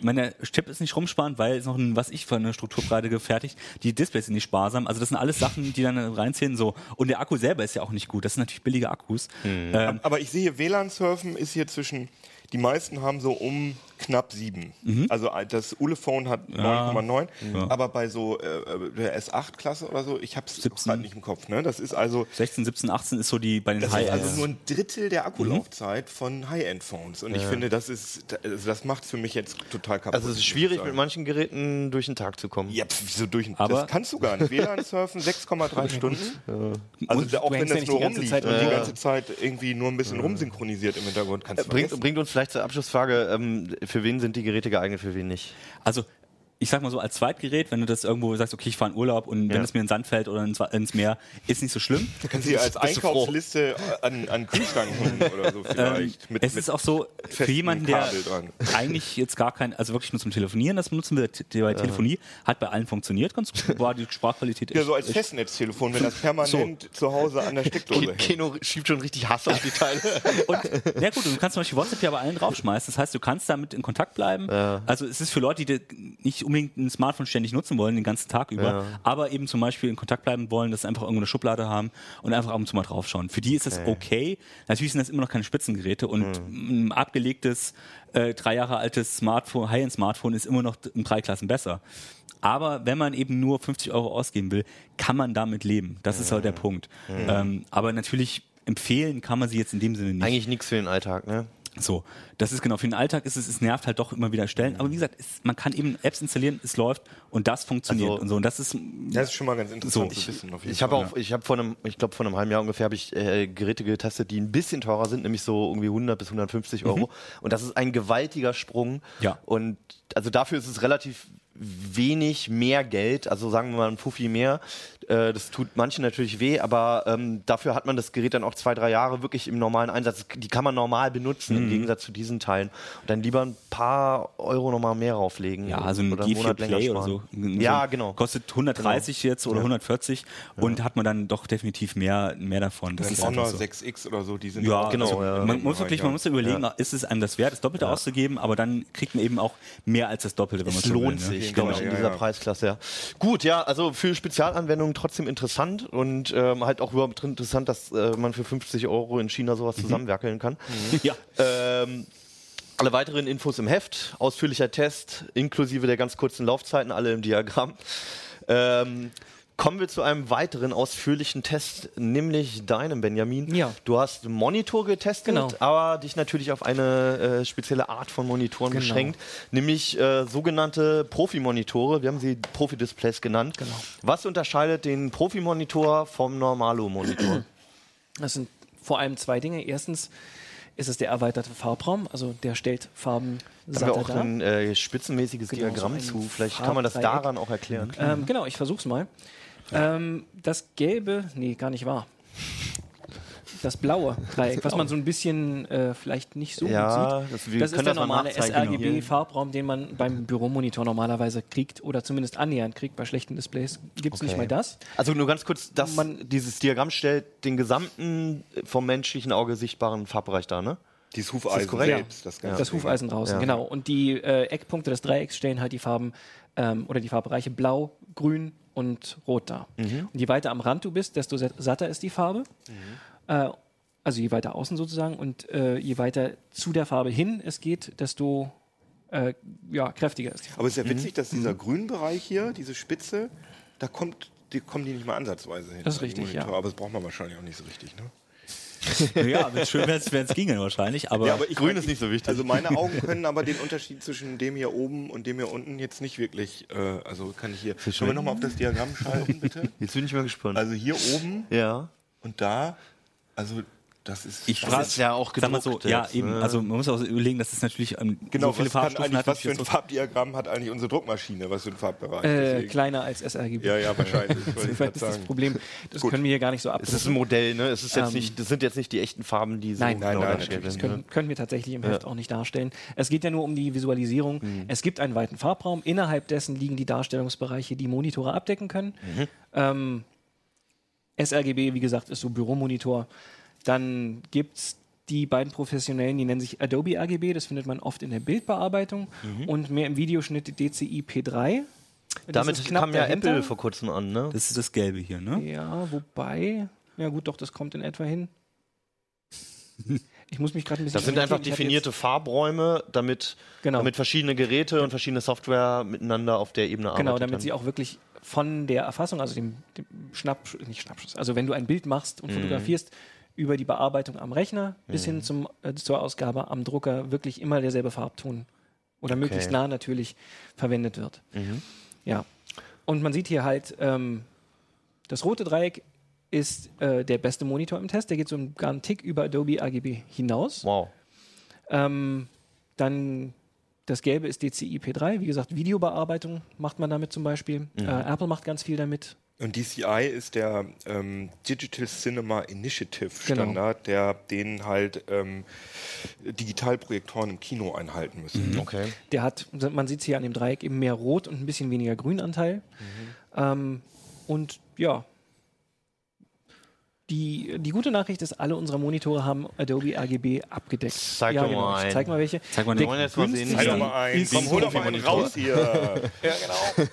meine Chip ist nicht rumsparend, weil es noch ein, was ich für eine Strukturbreite gefertigt. Die Displays sind nicht sparsam. Also das sind alles Sachen, die dann reinziehen. So. Und der Akku selber ist ja auch nicht gut. Das sind natürlich billige Akkus. Ähm, Aber ich sehe hier, WLAN-Surfen ist hier zwischen, die meisten haben so um knapp sieben. Also äh, das Ulephone hat 9,9, aber bei so äh, der S8-Klasse oder so, ich habe es 17. gerade nicht im Kopf. Ne? Das ist also 16, 17, 18 ist so die bei den das ist High also nur ein Drittel der Akkulaufzeit von High-End-Phones. Und ich finde, das ist, also das macht für mich jetzt total kaputt. Also es ist schwierig, mit manchen Geräten durch den Tag zu kommen. Ja, pf, wieso durch ein, Aber- das kannst du gar nicht. WLAN surfen 6,3 Stunden. Also Und auch wenn ja das nicht nur die ganze rumliegt Zeit und die ganze Zeit irgendwie nur ein bisschen rumsynchronisiert im Hintergrund, kannst du Bringt, vergessen. bringt uns vielleicht zur Abschlussfrage, ähm, für wen sind die Geräte geeignet, für wen nicht? Also ich sag mal so, als Zweitgerät, wenn du das irgendwo sagst, okay, ich fahre in Urlaub und wenn Ja. es mir in den Sand fällt oder ins, ins Meer, ist nicht so schlimm. Kannst du als Bist du froh? Einkaufsliste an, an Kühlschrank hängen oder so Ähm, vielleicht. mit, es mit ist auch so, für jemanden, der eigentlich jetzt gar kein, also wirklich nur zum Telefonieren, das benutzen wir, die bei Telefonie, hat bei allen funktioniert, ganz gut, war die Sprachqualität ja, so als echt- Festnetztelefon, wenn das permanent zu Hause an der Steckdose hängt. Keno schiebt schon richtig Hass auf die Teile. Und, ja gut, du kannst zum Beispiel WhatsApp ja bei allen draufschmeißen. Das heißt, du kannst damit in Kontakt bleiben. Also es ist für Leute, die nicht unbedingt ein Smartphone ständig nutzen wollen, den ganzen Tag über, Ja. aber eben zum Beispiel in Kontakt bleiben wollen, das einfach irgendwo eine Schublade haben und einfach ab und zu mal draufschauen. Für die ist das okay. Natürlich sind das immer noch keine Spitzengeräte und ein abgelegtes, äh, drei Jahre altes Smartphone, High-End-Smartphone ist immer noch in drei Klassen besser. Aber wenn man eben nur 50 Euro ausgeben will, kann man damit leben. Das ist halt der Punkt. Ähm, aber natürlich empfehlen kann man sie jetzt in dem Sinne nicht. Eigentlich nichts für den Alltag, ne? So, das ist genau für den Alltag ist es, es nervt halt doch immer wieder Stellen. Aber wie gesagt, es, man kann eben Apps installieren, es läuft und das funktioniert Also- und so. Und das ist Das ist schon mal ganz interessant So, zu wissen. Auf jeden Ich habe auch, ich habe vor einem, ich glaube vor einem halben Jahr ungefähr habe ich äh, Geräte getestet, die ein bisschen teurer sind, nämlich so irgendwie 100 bis 150 Euro. Und das ist ein gewaltiger Sprung. Ja. Und also dafür ist es relativ wenig mehr Geld, also sagen wir mal ein Fuffi mehr. Äh, das tut manchen natürlich weh, aber ähm, dafür hat man das Gerät dann auch zwei, drei Jahre wirklich im normalen Einsatz. Die kann man normal benutzen im Gegensatz zu diesen Teilen. Und dann lieber ein paar Euro nochmal mehr rauflegen. ja, also ein oder einen G4 Monat länger Play oder so. sparen. Ja, genau. Kostet 130 jetzt oder Ja. 140 und hat man dann doch definitiv mehr, mehr davon. Das Ein ist Honor so. 6X oder so, die sind Ja, auch- genau, Also, ja. Man muss wirklich, man muss überlegen, ist es einem das wert, das Doppelte auszugeben, aber dann kriegt man eben auch mehr als das Doppelte, wenn man Es so will, lohnt ne? sich, Genau, glaube ich, in ja, dieser ja. Preisklasse. Ja. Gut, ja, also für Spezialanwendungen trotzdem interessant und ähm, halt auch überhaupt interessant, dass äh, man für 50 Euro in China sowas zusammenwerkeln kann. Ja. Ähm, alle weiteren Infos im Heft, ausführlicher Test, inklusive der ganz kurzen Laufzeiten, alle im Diagramm. Ähm, kommen wir zu einem weiteren ausführlichen Test, nämlich deinem, Benjamin. Ja. Du hast Monitor getestet, Genau. aber dich natürlich auf eine äh, spezielle Art von Monitoren Genau. beschränkt, nämlich äh, sogenannte Profi-Monitore. Wir haben sie Profi-Displays genannt. Genau. Was unterscheidet den Profi-Monitor vom Normalo-Monitor? Das sind vor allem zwei Dinge. Erstens ist es der erweiterte Farbraum, also der stellt Farben Da haben wir auch dar. ein äh, spitzenmäßiges Genau, so Diagramm ein zu. Vielleicht kann man das daran auch erklären. Ähm, genau, ich versuch's mal. Ähm, das gelbe, nee, gar nicht wahr. Das blaue Dreieck, was man so ein bisschen äh, vielleicht nicht so Ja, gut das- sieht. wir Das ist der das mal normale sRGB-Farbraum, den man beim Büromonitor normalerweise kriegt oder zumindest annähernd kriegt. Bei schlechten Displays gibt es nicht Okay. mal das. Also nur ganz kurz, das, Man- dieses Diagramm stellt den gesamten äh, vom menschlichen Auge sichtbaren Farbbereich dar, ne? Dieses Hufeisen korrekt? selbst. Das, ganze das. Hufeisen draußen, Ja. genau. Und die äh, Eckpunkte des Dreiecks stellen halt die Farben ähm, oder die Farbbereiche blau, grün und rot dar. Mhm. Und je weiter am Rand du bist, desto sa- satter ist die Farbe. Mhm. Äh, also je weiter außen sozusagen und äh, je weiter zu der Farbe hin es geht, desto äh, ja, kräftiger ist die Farbe. Aber es ist ja Mhm. witzig, dass dieser Grünbereich hier, diese Spitze, da kommt, die, kommen die nicht mal ansatzweise hin. Das ist richtig, ja. Monitore. Aber das braucht man wahrscheinlich auch nicht so richtig, ne? ja, wenn's schön wäre, wenn es ginge wahrscheinlich. Aber, Ja, aber ich Grün mein, ist nicht so wichtig. Also meine Augen können aber den Unterschied zwischen dem hier oben und dem hier unten jetzt nicht wirklich, äh, also kann ich hier, können wir nochmal auf das Diagramm schalten, bitte? Jetzt bin ich mal gespannt. Also hier oben ja. und da, also das ist... ich Das frage, ist ja auch mal so, gedruckt ja jetzt, eben, ne? also man muss auch überlegen, dass es natürlich ähm, Genau, so viele was, kann Farbstufen eigentlich, hat. was für ein Farbdiagramm hat eigentlich unsere Druckmaschine, was für ein Farbbereich? Äh, kleiner als sRGB. ja, ja, wahrscheinlich. Vielleicht grad ist das. Problem. Das Gut. können wir hier gar nicht so Es ist ein. Modell, ne? Es ist jetzt Ähm, nicht, das sind jetzt nicht die echten Farben, die so Nein, nein, genau nein, dargestellt natürlich. Das können, können wir tatsächlich im Heft Ja. auch nicht darstellen. Es geht ja nur um die Visualisierung. Es gibt einen weiten Farbraum. Innerhalb dessen liegen die Darstellungsbereiche, die Monitore abdecken können. Ähm, sRGB, wie gesagt, ist so Büromonitor. Dann gibt es die beiden professionellen, die nennen sich Adobe RGB. Das findet man oft in der Bildbearbeitung. Und mehr im Videoschnitt DCI P3. Das Damit kam ja dahinter. Apple vor kurzem an, ne? Das ist das Gelbe hier, ne? Ja, wobei. Ja, gut, doch, das kommt in etwa hin. Ich muss mich gerade ein bisschen. Das sind einfach definierte Farbräume, damit, Genau. damit verschiedene Geräte und verschiedene Software miteinander auf der Ebene arbeiten. Genau, damit sie auch wirklich von der Erfassung, also dem, dem Schnapp, nicht Schnappschuss, also wenn du ein Bild machst Mhm. und fotografierst, über die Bearbeitung am Rechner bis hin zum, äh, zur Ausgabe am Drucker wirklich immer derselbe Farbton oder möglichst nah natürlich verwendet wird. Mhm. Ja. Und man sieht hier halt, ähm, das rote Dreieck ist äh, der beste Monitor im Test. Der geht so einen gar einen Tick über Adobe RGB hinaus. Wow. Ähm, dann das Gelbe ist DCI P3. Wie gesagt, Videobearbeitung macht man damit zum Beispiel. Äh, Apple macht ganz viel damit. Und DCI ist der ähm, Digital Cinema Initiative Genau. Standard, der den halt ähm, Digitalprojektoren im Kino einhalten müssen. Okay. Der hat, man sieht es hier an dem Dreieck, eben mehr Rot und ein bisschen weniger Grünanteil. Ähm, und ja, die, die gute Nachricht ist, alle unsere Monitore haben Adobe RGB abgedeckt. Zeig ja, doch genau. mal Ich einen. zeig mal welche. Zeig mal den. wollen jetzt mal sehen. Zeig doch mal einen. Komm, hol doch mal einen raus hier. ja,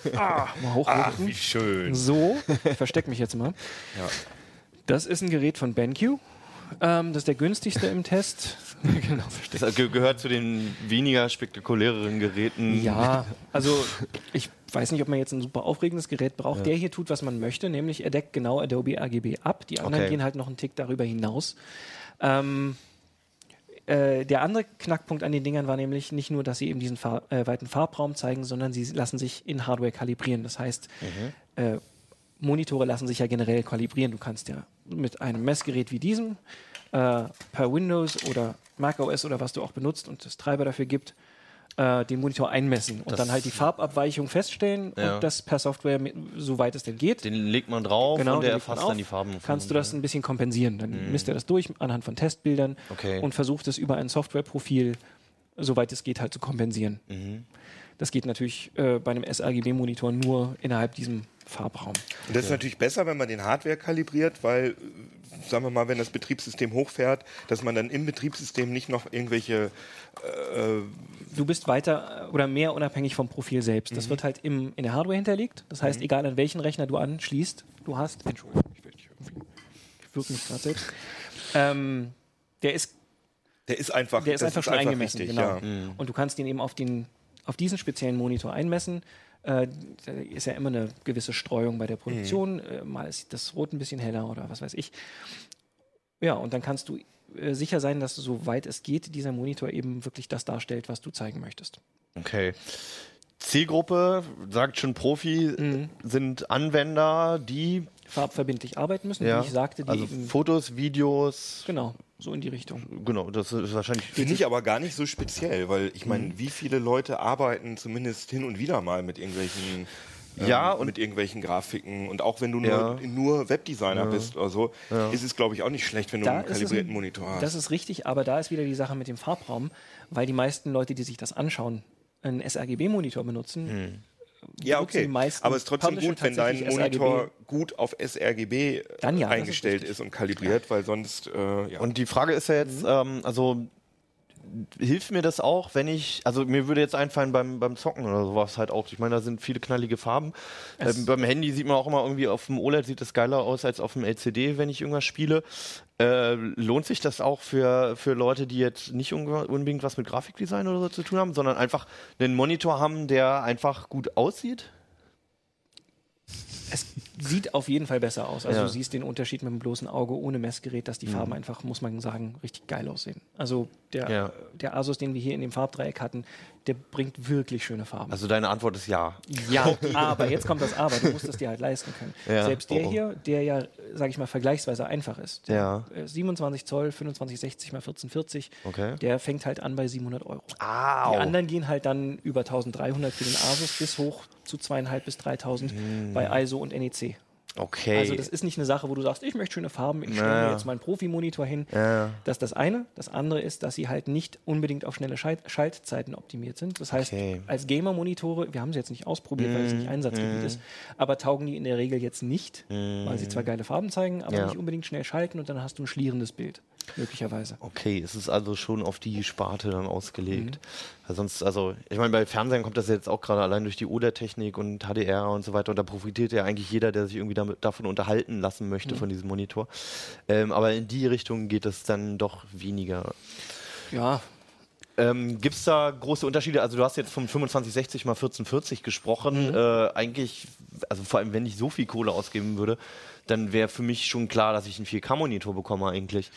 genau. Mal hochdrücken. Ach, wie schön. So, ich verstecke mich jetzt mal. Ja. Das ist ein Gerät von BenQ. Ähm, das ist der günstigste im Test. genau, versteckt. Das ge- gehört zu den weniger spektakuläreren Geräten. Ja, also ich weiß nicht, ob man jetzt ein super aufregendes Gerät braucht. Der hier tut, was man möchte, nämlich er deckt genau Adobe RGB ab. Die anderen Okay. gehen halt noch einen Tick darüber hinaus. Ähm, äh, der andere Knackpunkt an den Dingern war nämlich nicht nur, dass sie eben diesen Far äh, weiten Farbraum zeigen, sondern sie lassen sich in Hardware kalibrieren. Das heißt, äh, Monitore lassen sich ja generell kalibrieren. Du kannst ja mit einem Messgerät wie diesem äh, per Windows oder Mac OS oder was du auch benutzt und es Treiber dafür gibt, äh, den Monitor einmessen und Das- dann halt die Farbabweichung feststellen Ja. und das per Software, soweit es denn geht. Den legt man drauf Genau, und der erfasst dann die Farben. Kannst du das ein bisschen kompensieren. Dann misst er das durch anhand von Testbildern Okay. und versucht es über ein Softwareprofil, soweit es geht, halt zu kompensieren. Mhm. Das geht natürlich äh, bei einem sRGB-Monitor nur innerhalb diesem Farbraum. Und das ist natürlich besser, wenn man den Hardware kalibriert, weil, äh, sagen wir mal, wenn das Betriebssystem hochfährt, dass man dann im Betriebssystem nicht noch irgendwelche du bist weiter äh, oder mehr unabhängig vom Profil selbst. Mhm. Das wird halt im, in der Hardware hinterlegt. Das heißt, egal an welchen Rechner du anschließt, du hast. Entschuldigung, ich, will- ich, ich wirke mich gerade selbst. Ähm, der ist, Der ist einfach, der ist einfach schon eingemessen. richtig, genau. ja. Und du kannst ihn eben auf, den, auf diesen speziellen Monitor einmessen. Äh, da ist ja immer eine gewisse Streuung bei der Produktion. Äh, mal ist das Rot ein bisschen heller oder was weiß ich. Ja, und dann kannst du äh, sicher sein, dass soweit es geht, dieser Monitor eben wirklich das darstellt, was du zeigen möchtest. Okay. Zielgruppe, sagt schon Profi, Mhm. sind Anwender, die, farbverbindlich arbeiten müssen, ja, wie ich sagte, die also Fotos, Videos, genau, so in die Richtung. genau, das ist wahrscheinlich Finde ich aber gar nicht so speziell, weil ich meine, Mhm. wie viele Leute arbeiten zumindest hin und wieder mal mit irgendwelchen ähm, Ja, und- mit irgendwelchen Grafiken und auch wenn du nur, Ja. nur Webdesigner bist oder so, ist es glaube ich auch nicht schlecht, wenn du Da einen kalibrierten ein- Monitor hast. Das ist richtig, aber da ist wieder die Sache mit dem Farbraum, weil die meisten Leute, die sich das anschauen, einen sRGB-Monitor benutzen. Hm. Ja, okay. die meisten Aber es ist trotzdem Publisher gut, wenn dein Monitor sRGB. gut auf sRGB Dann ja, ist eingestellt richtig. ist, und kalibriert, weil sonst äh, ja. Und die Frage ist ja jetzt, Mhm. ähm, also hilft mir das auch, wenn ich, also mir würde jetzt einfallen beim, beim Zocken oder sowas halt auch. Ich meine, da sind viele knallige Farben. Ähm, beim Handy sieht man auch immer irgendwie auf dem OLED sieht es geiler aus als auf dem LCD, wenn ich irgendwas spiele. Äh, lohnt sich das auch für, für Leute, die jetzt nicht unbedingt was mit Grafikdesign oder so zu tun haben, sondern einfach einen Monitor haben, der einfach gut aussieht? Es sieht auf jeden Fall besser aus. Also Ja. du siehst den Unterschied mit dem bloßen Auge ohne Messgerät, dass die Mhm. Farben einfach, muss man sagen, richtig geil aussehen. Also der, Ja. der Asus, den wir hier in dem Farbdreieck hatten, der bringt wirklich schöne Farben. Also deine Antwort ist ja. ja, aber jetzt kommt das Aber. Du musst es dir halt leisten können. Ja. Selbst der Oh, oh. hier, der ja, sage ich mal, vergleichsweise einfach ist. Ja. äh, 27 Zoll, 2560 mal 1440. Okay. Der fängt halt an bei 700 Euro. Au. Die anderen gehen halt dann über 1300 für den Asus bis hoch zu zweieinhalb bis 3000 bei ISO und NEC. Okay. Also das ist nicht eine Sache, wo du sagst, ich möchte schöne Farben, ich stelle Naja. mir jetzt meinen Profi-Monitor hin. Ja. Das ist das eine. Das andere ist, dass sie halt nicht unbedingt auf schnelle Schalt Schaltzeiten optimiert sind. Das heißt, Okay. Mhm. als Gamer-Monitore, wir haben sie jetzt nicht ausprobiert, weil es nicht Einsatzgebiet ist, aber taugen die in der Regel jetzt nicht, weil sie zwar geile Farben zeigen, aber Ja. nicht unbedingt schnell schalten und dann hast du ein schlierendes Bild, möglicherweise. Okay, es ist also schon auf die Sparte dann ausgelegt. Mhm. Weil sonst, also, ich meine, bei Fernsehen kommt das jetzt auch gerade allein durch die OLED-Technik und HDR und so weiter. Und da profitiert ja eigentlich jeder, der sich irgendwie damit, davon unterhalten lassen Mhm. möchte, von diesem Monitor. Ähm, aber in die Richtung geht es dann doch weniger. Ja, Ähm, Gibt es da große Unterschiede? Also du hast jetzt vom 2560 mal 1440 gesprochen. Mhm. Äh, eigentlich, also vor allem wenn ich so viel Kohle ausgeben würde, dann wäre für mich schon klar, dass ich einen 4K-Monitor bekomme eigentlich.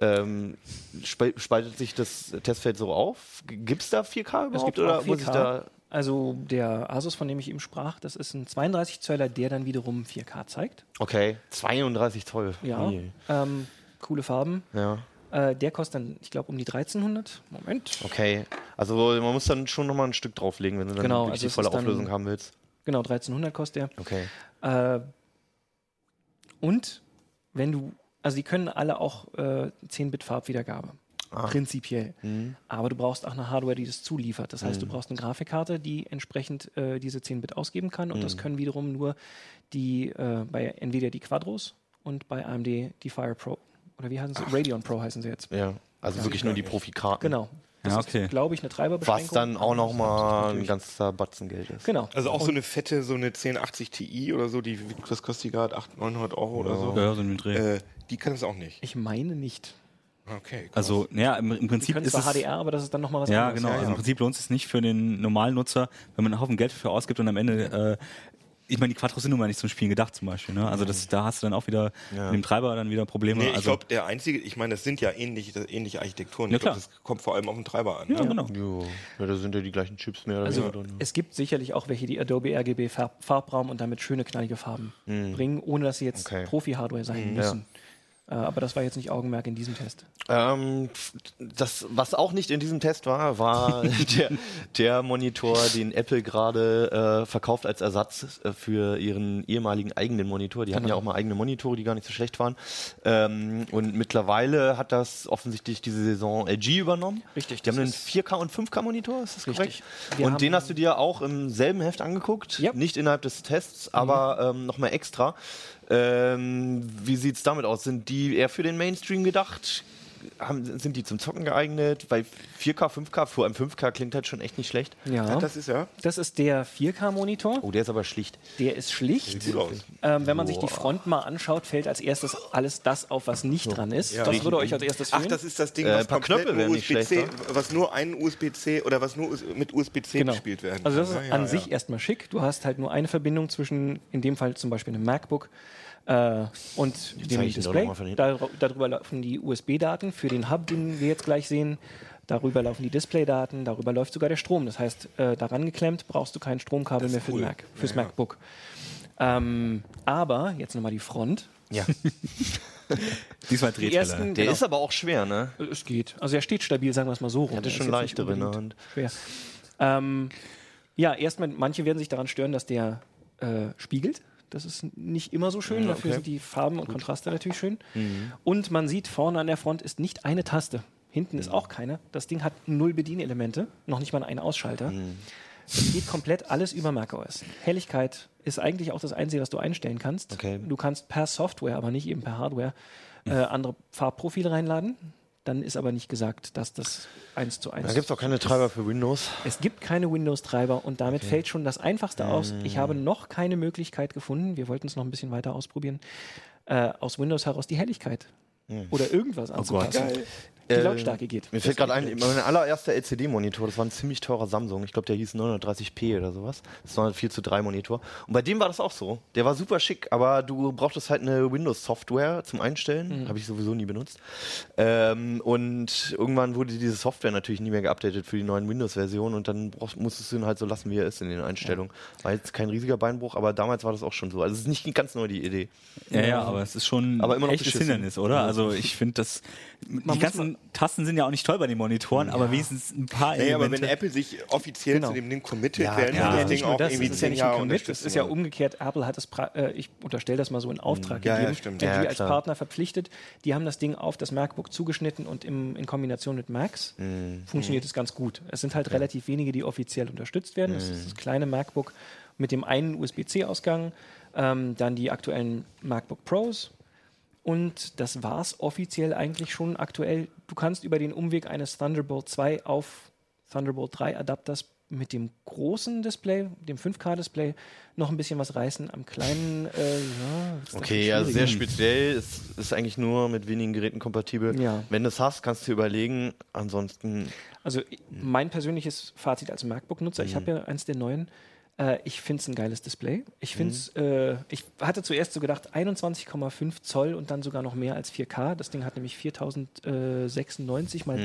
Ähm, spe- spaltet sich das Testfeld so auf? Gibt es da 4K überhaupt? Es gibt oder auch muss ich 4K. da Also der Asus, von dem ich eben sprach, das ist ein 32 Zöller, der dann wiederum 4K zeigt. Okay, 32 Zoll. Ja, ähm, coole Farben. Ja. Äh, der kostet dann, ich glaube, um die 1300. Moment. Okay. Also man muss dann schon nochmal ein Stück drauflegen, wenn du dann Genau, wirklich also die volle ist dann- Auflösung haben willst. Genau, 1300 kostet Okay. der. Äh, und wenn du, also die können alle auch äh, 10-Bit-Farbwiedergabe. Ah. Prinzipiell. Mhm. Aber du brauchst auch eine Hardware, die das zuliefert. Das heißt, du brauchst eine Grafikkarte, die entsprechend äh, diese 10 Bit ausgeben kann. Und Mhm. das können wiederum nur die äh, bei Nvidia die Quadros und bei AMD die Fire Pro. Oder wie heißen sie? Radeon Pro heißen sie jetzt. Ja. Also wirklich nur die Profikarten. Genau. Das Ja, okay. ist, glaube ich, eine Treiberbeschränkung. Was dann auch nochmal ein ganzer Batzen Geld ist. Genau. Also auch so eine fette, so eine 1080 Ti oder so, die, was kostet die gerade? 800, 900 Euro oder so? Ja, so ein Dreh. Äh, die kann es auch nicht. Ich meine nicht. Okay. krass. Also, ja, im, im Prinzip ist zwar es. HDR, aber das ist dann nochmal was Ja, anderes. genau. Also Im Prinzip lohnt es sich nicht für den normalen Nutzer, wenn man einen Haufen Geld dafür ausgibt und am Ende, äh, ich meine, die Quattros sind nun mal nicht zum Spielen gedacht zum Beispiel. Ne? Also das, da hast du dann auch wieder Ja. mit dem Treiber dann wieder Probleme. Nee, ich also, glaube, der einzige, ich meine, das sind ja ähnliche, ähnliche Architekturen. Ja, ich glaube, klar. das kommt vor allem auf den Treiber an. ja, ne? genau. Jo. Ja, da sind ja die gleichen Chips mehr oder Also weniger drin. es gibt sicherlich auch welche, die Adobe RGB Farb Farbraum und damit schöne knallige Farben bringen, ohne dass sie jetzt Okay. Profi-Hardware sein müssen. Äh, aber das war jetzt nicht Augenmerk in diesem Test. Ähm, das, was auch nicht in diesem Test war, war der, der Monitor, den Apple gerade äh, verkauft als Ersatz äh, für ihren ehemaligen eigenen Monitor. Die hatten ja Genau. auch mal eigene Monitore, die gar nicht so schlecht waren. Ähm, und mittlerweile hat das offensichtlich diese Saison LG übernommen. Richtig, Die haben einen ist- 4K und 5K Monitor, ist das Richtig. und den hast du dir auch im selben Heft angeguckt, Ja. nicht innerhalb des Tests, aber ähm, nochmal extra. Ähm, wie sieht es damit aus? Sind die eher für den Mainstream gedacht? Haben, sind die zum Zocken geeignet? Weil 4K, 5K, vor einem 5K klingt halt schon echt nicht schlecht. Ja, Das ist ja. das ist der 4K-Monitor. Oh, der ist aber schlicht. Der ist schlicht. Sieht gut aus. Ähm, wenn man sich die Front mal anschaut, fällt als erstes alles das auf, was nicht dran ist. Ja. Das würde euch als erstes Ach, fehlen. das ist das Ding, Äh, was ein paar komplett USB-C, was nur ein USB-C oder was nur mit USB-C Genau. gespielt werden Also das ist kann. Ja, an ja, sich ja. erstmal schick. Du hast halt nur eine Verbindung zwischen, in dem Fall zum Beispiel einem MacBook äh, und zeige dem ich Display. darüber laufen die USB-Daten für den Hub, den wir jetzt gleich sehen. Darüber laufen die Display-Daten, darüber läuft sogar der Strom. Das heißt, äh, daran geklemmt brauchst du kein Stromkabel mehr für cool. Mac, fürs Ja, ja. MacBook. Ähm, aber, jetzt nochmal die Front. Ja. Diesmal Die Drehteller. ersten, Der genau, ist aber auch schwer, ne? es geht. Also er steht stabil, sagen wir es mal so rum. hatte Er ist schon jetzt leichtere in der Hand. Schwer. Ähm, ja, erstmal, manche werden sich daran stören, dass der äh, spiegelt. Das ist nicht immer so schön. Ja, Dafür okay. sind die Farben und Kontraste natürlich schön. Mhm. Und man sieht vorne an der Front ist nicht eine Taste. Hinten Mhm. ist auch keine. Das Ding hat null Bedienelemente, noch nicht mal einen Ausschalter. Mhm. Es geht komplett alles über macOS. Helligkeit ist eigentlich auch das Einzige, was du einstellen kannst. Okay. Du kannst per Software, aber nicht eben per Hardware, äh, andere Farbprofile reinladen. Dann ist aber nicht gesagt, dass das eins zu eins. Da gibt es auch keine Treiber für Windows. Es gibt keine Windows-Treiber und damit fällt schon das Einfachste aus. Ich habe noch keine Möglichkeit gefunden, wir wollten es noch ein bisschen weiter ausprobieren, äh, aus Windows heraus die Helligkeit oder irgendwas anzupassen. Die Äh, Lautstärke geht. Mir fällt gerade ein, mein allererster LCD-Monitor, das war ein ziemlich teurer Samsung. Ich glaube, der hieß 930p oder sowas. Das war ein 4 zu 3 Monitor. Und bei dem war das auch so. Der war super schick, aber du brauchtest halt eine Windows-Software zum Einstellen. Habe ich sowieso nie benutzt. Ähm, und irgendwann wurde diese Software natürlich nie mehr geupdatet für die neuen Windows-Versionen und dann brauchst, musstest du ihn halt so lassen, wie er ist in den Einstellungen. War jetzt kein riesiger Beinbruch, aber damals war das auch schon so. Also es ist nicht ganz neu die Idee. Ja, ja, aber es ist schon Aber immer noch ein echtes beschissen. Hindernis, oder? Also ich finde das. Die muss ganzen Tasten sind ja auch nicht toll bei den Monitoren, aber wenigstens ein paar Naja, aber Elemente. wenn Apple sich offiziell Genau. zu dem Ding committet, Ja, werden ja, sie Ja, das nicht Ding nur auch das, irgendwie ist ja nicht Jahre Commit, es unterstützen ist ja umgekehrt, Apple hat es, pra- äh, ich unterstelle das mal so in Auftrag Ja, ja, gegeben, stimmt. Ja, die als. Partner verpflichtet, die haben das Ding auf das MacBook zugeschnitten und im, in Kombination mit Macs funktioniert es ganz gut. Es sind halt relativ wenige, die offiziell unterstützt werden. Es ist das kleine MacBook mit dem einen USB-C-Ausgang, ähm, dann die aktuellen MacBook Pros, und das war es offiziell eigentlich schon aktuell. Du kannst über den Umweg eines Thunderbolt 2 auf Thunderbolt 3 Adapters mit dem großen Display, dem 5K-Display, noch ein bisschen was reißen. Am kleinen, äh, ja, Okay, ja, sehr speziell. Es ist eigentlich nur mit wenigen Geräten kompatibel. Ja. Wenn du es hast, kannst du dir überlegen. Ansonsten, Also mein persönliches Fazit als MacBook-Nutzer, ich habe ja eins der neuen, äh, ich finde es ein geiles Display. Ich finde es, äh, ich hatte zuerst so gedacht 21,5 Zoll und dann sogar noch mehr als 4K. Das Ding hat nämlich 4096 mal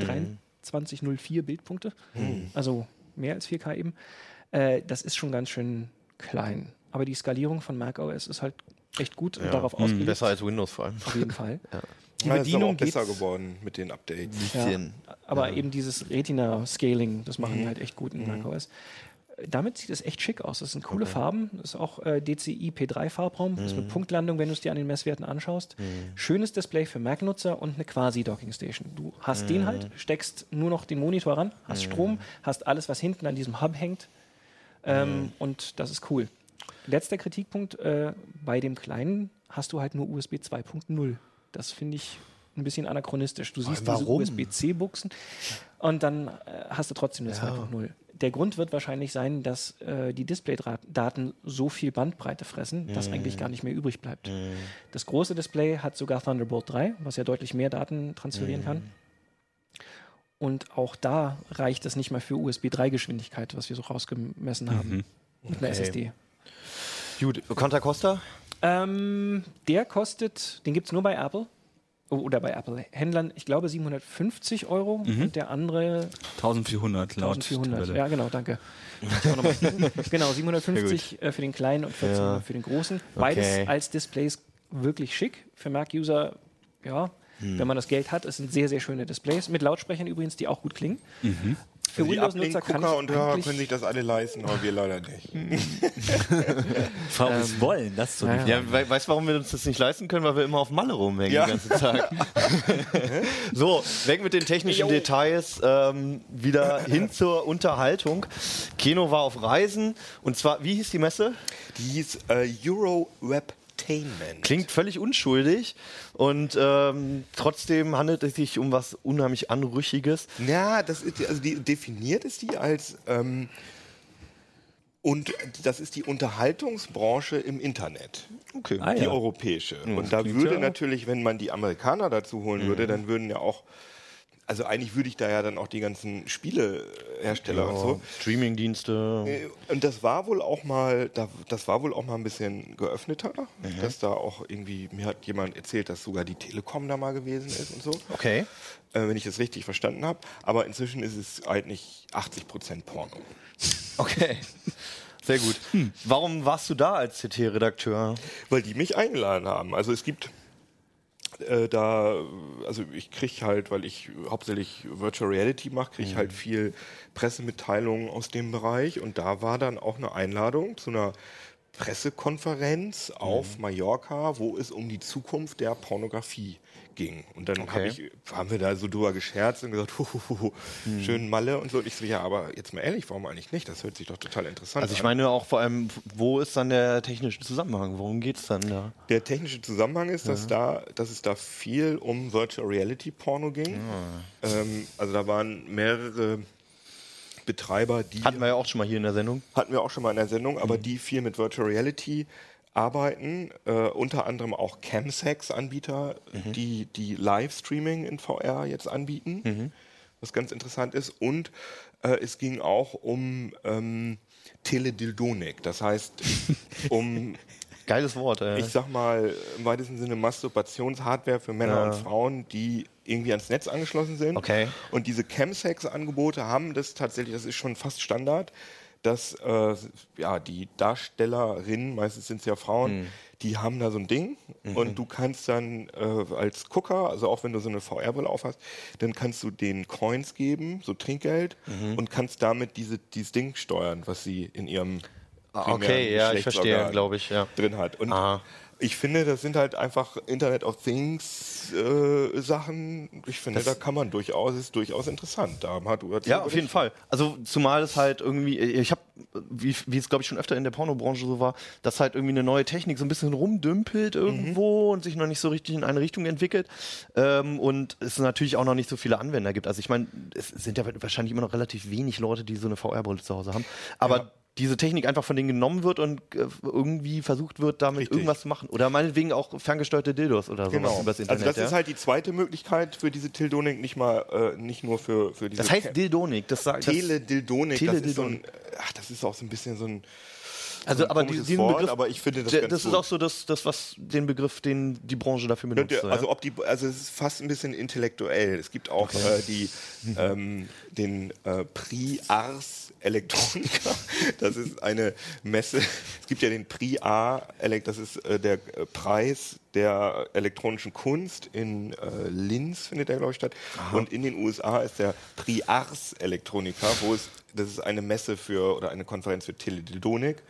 2304 Bildpunkte. Also mehr als 4K eben. Äh, das ist schon ganz schön klein. Aber die Skalierung von macOS ist halt echt gut und darauf ausgelegt. besser als Windows vor allem. Auf jeden Fall. Die Ja, ist aber Bedienung auch besser geworden mit den Updates. ja, aber eben dieses Retina-Scaling, das machen die halt echt gut in macOS. Damit sieht es echt schick aus. Das sind coole Farben. Das ist auch äh, DCI P3-Farbraum. Das ist mit Punktlandung, wenn du es dir an den Messwerten anschaust. Schönes Display für Mac-Nutzer und eine Quasi-Docking-Station. Du hast den halt, steckst nur noch den Monitor ran, hast Strom, hast alles, was hinten an diesem Hub hängt. Ähm, Und das ist cool. Letzter Kritikpunkt: äh, Bei dem kleinen hast du halt nur USB 2.0. Das finde ich ein bisschen anachronistisch. Du siehst warum? diese USB-C-Buchsen und dann äh, hast du trotzdem eine 2.0. Der Grund wird wahrscheinlich sein, dass äh, die Display-Daten so viel Bandbreite fressen, dass eigentlich gar nicht mehr übrig bleibt. Das große Display hat sogar Thunderbolt 3, was ja deutlich mehr Daten transferieren kann. Und auch da reicht es nicht mal für USB 3-Geschwindigkeit, was wir so rausgemessen haben. Mit einer SSD. Gut, Conta Costa? Ähm, der kostet, den gibt es nur bei Apple. Oh, oder bei Apple-Händlern, ich glaube 750 Euro und der andere 1400 laut 1400. Tabelle. Ja, genau, danke. Genau, 750 äh, für den kleinen und 1400 Ja. für den großen. Beides Okay. als Displays wirklich schick. Für Mac-User, ja, Hm. wenn man das Geld hat, es sind sehr, sehr schöne Displays. Mit Lautsprechern übrigens, die auch gut klingen. Mhm. Für Also Windows-Nutzer kann ich und Hörer können sich das alle leisten, aber wir leider nicht. Ob wir es wollen, das so die ja. We weißt du, warum wir uns das nicht leisten können? Weil wir immer auf Malle rumhängen Ja. den ganzen Tag. so, weg mit den technischen Details, ähm, wieder hin zur Unterhaltung. Keno war auf Reisen und zwar, wie hieß die Messe? Die hieß äh, Euro Webtainment. Klingt völlig unschuldig und ähm, trotzdem handelt es sich um was unheimlich Anrüchiges. Ja, das ist, also die definiert ist die als ähm, und das ist die Unterhaltungsbranche im Internet. Okay. Ah, die ja. europäische. und da würde ja natürlich, wenn man die Amerikaner dazu holen würde, dann würden ja auch, also eigentlich würde ich da ja dann auch die ganzen Spielehersteller und so. Streamingdienste. Äh, Und das war wohl auch mal, da, das war wohl auch mal ein bisschen geöffneter, dass da auch irgendwie, mir hat jemand erzählt, dass sogar die Telekom da mal gewesen ist und so, Okay. äh, wenn ich das richtig verstanden habe. Aber inzwischen ist es eigentlich 80% Porno. Okay. Sehr gut. Warum warst du da als CT-Redakteur? Weil die mich eingeladen haben. Also es gibt äh, da, also ich kriege halt, weil ich hauptsächlich Virtual Reality mache, kriege ich halt viel Pressemitteilungen aus dem Bereich und da war dann auch eine Einladung zu einer Pressekonferenz Mhm. auf Mallorca, wo es um die Zukunft der Pornografie ging. Und dann hab Okay. ich, haben wir da so drüber gescherzt und gesagt, huhuhu, Mhm. schön Malle und so. Und ich so, ja, aber jetzt mal ehrlich, warum eigentlich nicht? Das hört sich doch total interessant Also ich an. meine auch vor allem, wo ist dann der technische Zusammenhang? Worum geht's dann da? Der technische Zusammenhang ist, dass, da, dass es da viel um Virtual Reality Porno ging. Ähm, also da waren mehrere Betreiber, die Hatten wir ja auch schon mal hier in der Sendung. hatten wir auch schon mal in der Sendung, Mhm. aber die viel mit Virtual Reality arbeiten, äh, unter anderem auch Camsex-Anbieter, Mhm. die die Livestreaming in VR jetzt anbieten, Mhm. was ganz interessant ist. Und äh, es ging auch um ähm, Teledildonik, das heißt um Geiles Wort. Äh. ich sag mal, im weitesten Sinne Masturbationshardware für Männer Ja. und Frauen, die irgendwie ans Netz angeschlossen sind. Okay. Und diese Chemsex-Angebote haben das tatsächlich, das ist schon fast Standard, dass äh, ja, die Darstellerinnen, meistens sind es ja Frauen, Mhm. die haben da so ein Ding und du kannst dann äh, als Gucker, also auch wenn du so eine VR-Brille aufhast, dann kannst du den Coins geben, so Trinkgeld, Mhm. und kannst damit diese, dieses Ding steuern, was sie in ihrem Ah, okay, ja, ich verstehe, glaube ich, ja. drin hat. Und Aha. Ich finde, das sind halt einfach Internet of Things äh, Sachen. Ich finde, da kann man durchaus, ist durchaus interessant. Da hat Ja, auf jeden Fall. Also zumal es halt irgendwie, ich habe, wie, wie es glaube ich schon öfter in der Pornobranche so war, dass halt irgendwie eine neue Technik so ein bisschen rumdümpelt irgendwo und sich noch nicht so richtig in eine Richtung entwickelt ähm, und es natürlich auch noch nicht so viele Anwender gibt. Also ich meine, es sind ja wahrscheinlich immer noch relativ wenig Leute, die so eine VR-Brille zu Hause haben, aber Ja. Diese Technik einfach von denen genommen wird und äh, irgendwie versucht wird, damit Richtig. irgendwas zu machen. Oder meinetwegen auch ferngesteuerte Dildos oder sowas Genau. übers Also Internet. das ja? ist halt die zweite Möglichkeit für diese Tildonik, nicht mal, äh, nicht nur für, für diese das heißt Dildonik, das sagt das- Teledildonik. Das ist so ein, Teledildonik. ach, das ist auch so ein bisschen so ein, Also, so aber die, diesen Wort, Begriff, aber ich finde das der, das ist gut. auch so das, das, was den Begriff, den die Branche dafür benutzt. Also ja? ob die, also es ist fast ein bisschen intellektuell. Es gibt auch äh, die, ähm, den äh, Prix Ars Electronica. Das ist eine Messe. Es gibt ja den Prix A, das ist äh, der äh, Preis der elektronischen Kunst in äh, Linz findet der glaube ich statt. Und in den USA ist der Prix Ars Electronica, wo es das ist eine Messe für oder eine Konferenz für Teledildonik.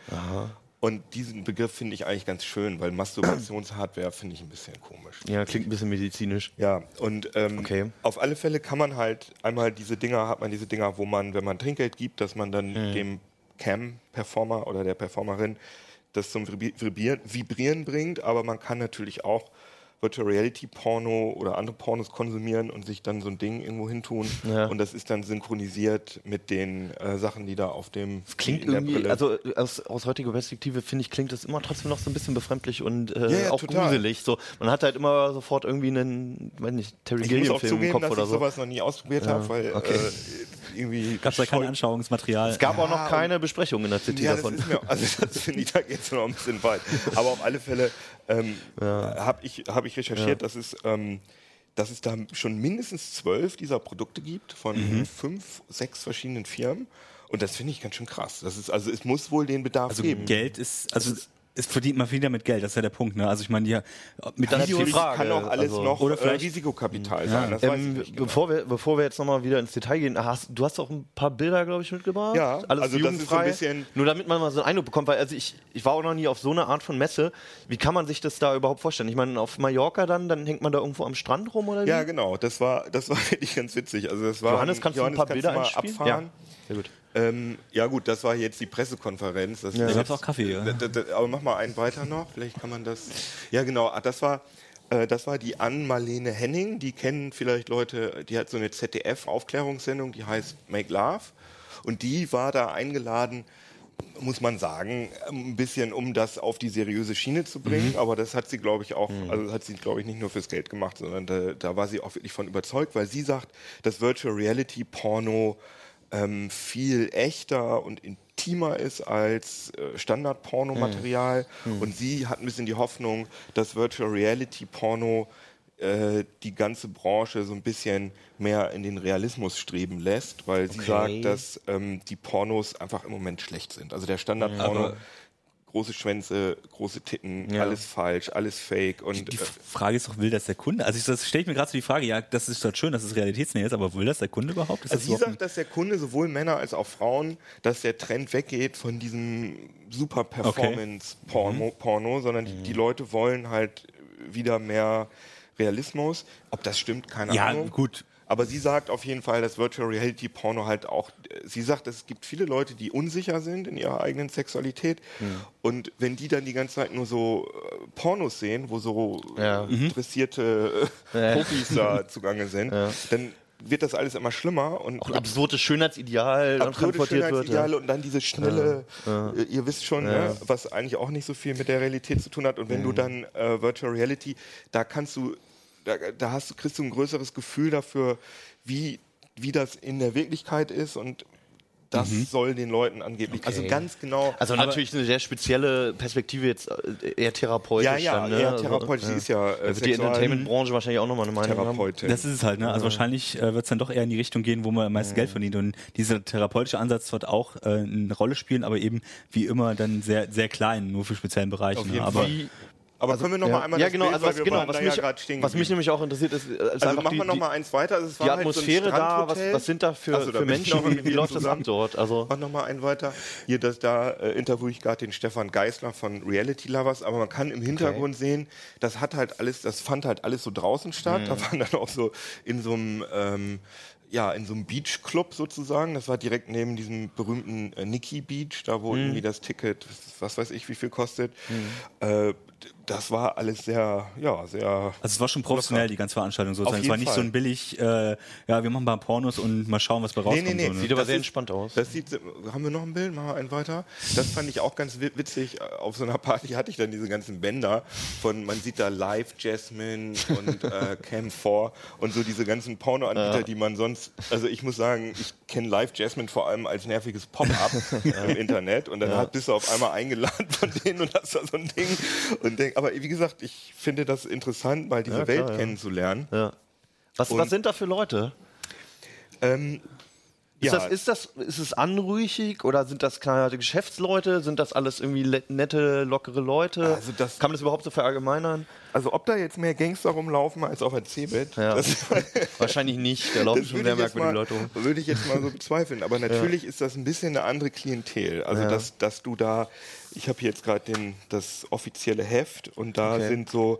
Und diesen Begriff finde ich eigentlich ganz schön, weil Masturbationshardware finde ich ein bisschen komisch. ja, klingt ein bisschen medizinisch. Ja, und ähm, Okay. auf alle Fälle kann man halt einmal diese Dinger, hat man diese Dinger, wo man, wenn man Trinkgeld gibt, dass man dann dem Cam-Performer oder der Performerin das zum Vibri- Vibrieren, Vibrieren bringt, aber man kann natürlich auch Virtual Reality Porno oder andere Pornos konsumieren und sich dann so ein Ding irgendwo hintun Ja. und das ist dann synchronisiert mit den äh, Sachen, die da auf dem Klingt in der irgendwie, Brille- also aus, aus heutiger Perspektive finde ich, klingt das immer trotzdem noch so ein bisschen befremdlich und äh, Ja, ja, auch total. gruselig. So, man hat halt immer sofort irgendwie einen, weiß nicht, Terry ich muss auch Gilliam-Film im zugeben, Kopf dass oder ich so. sowas noch nie ausprobiert habe, weil okay. äh, irgendwie Gab es da kein Anschauungsmaterial? Es gab auch noch keine Besprechung in der das davon. ist mir, also das finde ich da jetzt noch ein bisschen weit. Aber auf alle Fälle ähm, habe ich, hab ich recherchiert, dass, es, ähm, dass es da schon mindestens zwölf dieser Produkte gibt von Mhm. fünf, sechs verschiedenen Firmen. Und das finde ich ganz schön krass. Das ist, also es muss wohl den Bedarf Also geben. Geld ist, also es verdient man wieder mit Geld, das ist ja der Punkt. Ne? Also ich meine, die mit Das ist die Natürlich Frage, kann auch alles also- noch Oder äh, vielleicht- Risikokapital sein. Das weiß ich Ähm, genau. bevor, wir, bevor wir jetzt nochmal wieder ins Detail gehen, hast, du hast auch ein paar Bilder, glaube ich, mitgebracht. Ja, alles also das ist so ein jugendfrei. bisschen- Nur damit man mal so einen Eindruck bekommt, weil also ich, ich war auch noch nie auf so eine Art von Messe. Wie kann man sich das da überhaupt vorstellen? Ich meine, auf Mallorca dann, dann hängt man da irgendwo am Strand rum oder wie? Ja, genau. Das war, das war wirklich ganz witzig. Also das war Johannes, kannst du ein paar Bilder mal abfahren? Ja. Sehr gut. Ähm, ja gut, das war jetzt die Pressekonferenz. Das gab's jetzt- auch Kaffee, ja. Aber mach mal einen weiter noch, vielleicht kann man das... Ja genau, ah, das war, äh, das war die Ann-Marlene Henning, die kennen vielleicht Leute, die hat so eine ZDF-Aufklärungssendung, die heißt Make Love. Und die war da eingeladen, muss man sagen, ein bisschen, um das auf die seriöse Schiene zu bringen. Aber das hat sie, glaube ich, auch, also das hat sie, glaube ich, nicht nur fürs Geld gemacht, sondern da, da war sie auch wirklich von überzeugt, weil sie sagt, dass Virtual Reality Porno ähm, viel echter und intimer ist als äh, Standard-Pornomaterial. Und sie hat ein bisschen die Hoffnung, dass Virtual Reality Porno äh, die ganze Branche so ein bisschen mehr in den Realismus streben lässt, weil sie Okay. sagt, dass ähm, die Pornos einfach im Moment schlecht sind. Also der Standard-Porno, große Schwänze, große Titten, Ja. alles falsch, alles fake und Die äh, Frage ist doch, will das der Kunde? Also ich, das stelle ich mir gerade so die Frage, ja, das ist doch schön, dass es realitätsnäher ist, aber will das der Kunde überhaupt? Ist Also sie sagt, dass der Kunde sowohl Männer als auch Frauen, dass der Trend weggeht von diesem super Performance Porno, Porno sondern die, die Leute wollen halt wieder mehr Realismus. Ob das stimmt, keine Ja, Ahnung. gut. Aber sie sagt auf jeden Fall, dass Virtual Reality Porno halt auch, äh, sie sagt, es gibt viele Leute, die unsicher sind in ihrer eigenen Sexualität. Und wenn die dann die ganze Zeit nur so äh, Pornos sehen, wo so Ja. äh, interessierte äh, Profis da zugange sind, dann wird das alles immer schlimmer und Auch ein absurdes Schönheitsideal absurde wird. Schönheitsideale Ja. und dann diese schnelle, äh, ihr wisst schon, ne, was eigentlich auch nicht so viel mit der Realität zu tun hat. Und wenn Mhm. du dann äh, Virtual Reality, da kannst du, da, da hast du, kriegst du ein größeres Gefühl dafür, wie, wie das in der Wirklichkeit ist und das soll den Leuten angeblich, also Okay. ganz genau. Also natürlich eine sehr spezielle Perspektive jetzt äh, eher therapeutisch. ja, ja, dann, ne? eher Also, therapeutisch. Sie ist ja äh, wird die Entertainment-Branche wahrscheinlich auch nochmal eine Meinung haben. Therapeutin. Das ist es halt, ne? Also wahrscheinlich äh, wird es dann doch eher in die Richtung gehen, wo man am meisten Geld verdient. Und dieser therapeutische Ansatz wird auch äh, eine Rolle spielen, aber eben wie immer dann sehr, sehr klein, nur für speziellen Bereiche. Auf ne? aber Fall. Aber können wir noch ja, mal einmal ja genau, Bild, also was, genau, was, mich, ja was mich nämlich auch interessiert, ist, ist Also einfach machen die, wir noch mal eins weiter. Also es war die halt so ein Atmosphäre da, was, was sind da für, Ach so, da für Menschen, wie, wie läuft das ab dort? Also, Mach noch mal einen weiter. Hier, das, da äh, interviewe ich gerade den Stefan Geisler von Reality Lovers, aber man kann im Hintergrund sehen, das hat halt alles, das fand halt alles so draußen statt. Mhm. Da waren dann auch so in so einem ähm, ja, in so einem Beachclub sozusagen. Das war direkt neben diesem berühmten äh, Nikki Beach, da Mhm. wo irgendwie das Ticket, was weiß ich, wie viel kostet. Äh, d- das war alles sehr, ja, sehr. Also es war schon professionell, die ganze Veranstaltung sozusagen. Es jeden war nicht Fall. so ein billig, äh, ja, wir machen mal Pornos und mal schauen, was bei rauskommt. nee, nee. So, ne? sieht aber das sehr ist- entspannt aus. Das sieht, haben wir noch ein Bild? Machen wir einen weiter. Das fand ich auch ganz wi- witzig. Auf so einer Party hatte ich dann diese ganzen Bänder von, man sieht da Live Jasmine und äh, Cam 4 und so diese ganzen Pornoanbieter, die man sonst, also ich muss sagen, ich kenne Live Jasmine vor allem als nerviges Pop-up im Internet und dann hat- bist du auf einmal eingeladen von denen und hast da so ein Ding und denk, aber wie gesagt, ich finde das interessant, mal diese Ja, klar, Welt ja. kennenzulernen. Ja. Was, Und- was sind da für Leute? Ähm, Ist, ja, das, ist, das, ist es anrüchig oder sind das kleine Geschäftsleute? Sind das alles irgendwie nette, lockere Leute? Also das- Kann man das überhaupt so verallgemeinern? also ob da jetzt mehr Gangster rumlaufen als auf der C-Bett, Ja. Wahrscheinlich nicht. Da laufen schon sehr merkwürdige Leute rum. würde ich jetzt mal so bezweifeln. Aber natürlich ist das ein bisschen eine andere Klientel. Also, dass, dass du da, ich habe hier jetzt gerade das offizielle Heft und da Okay. sind so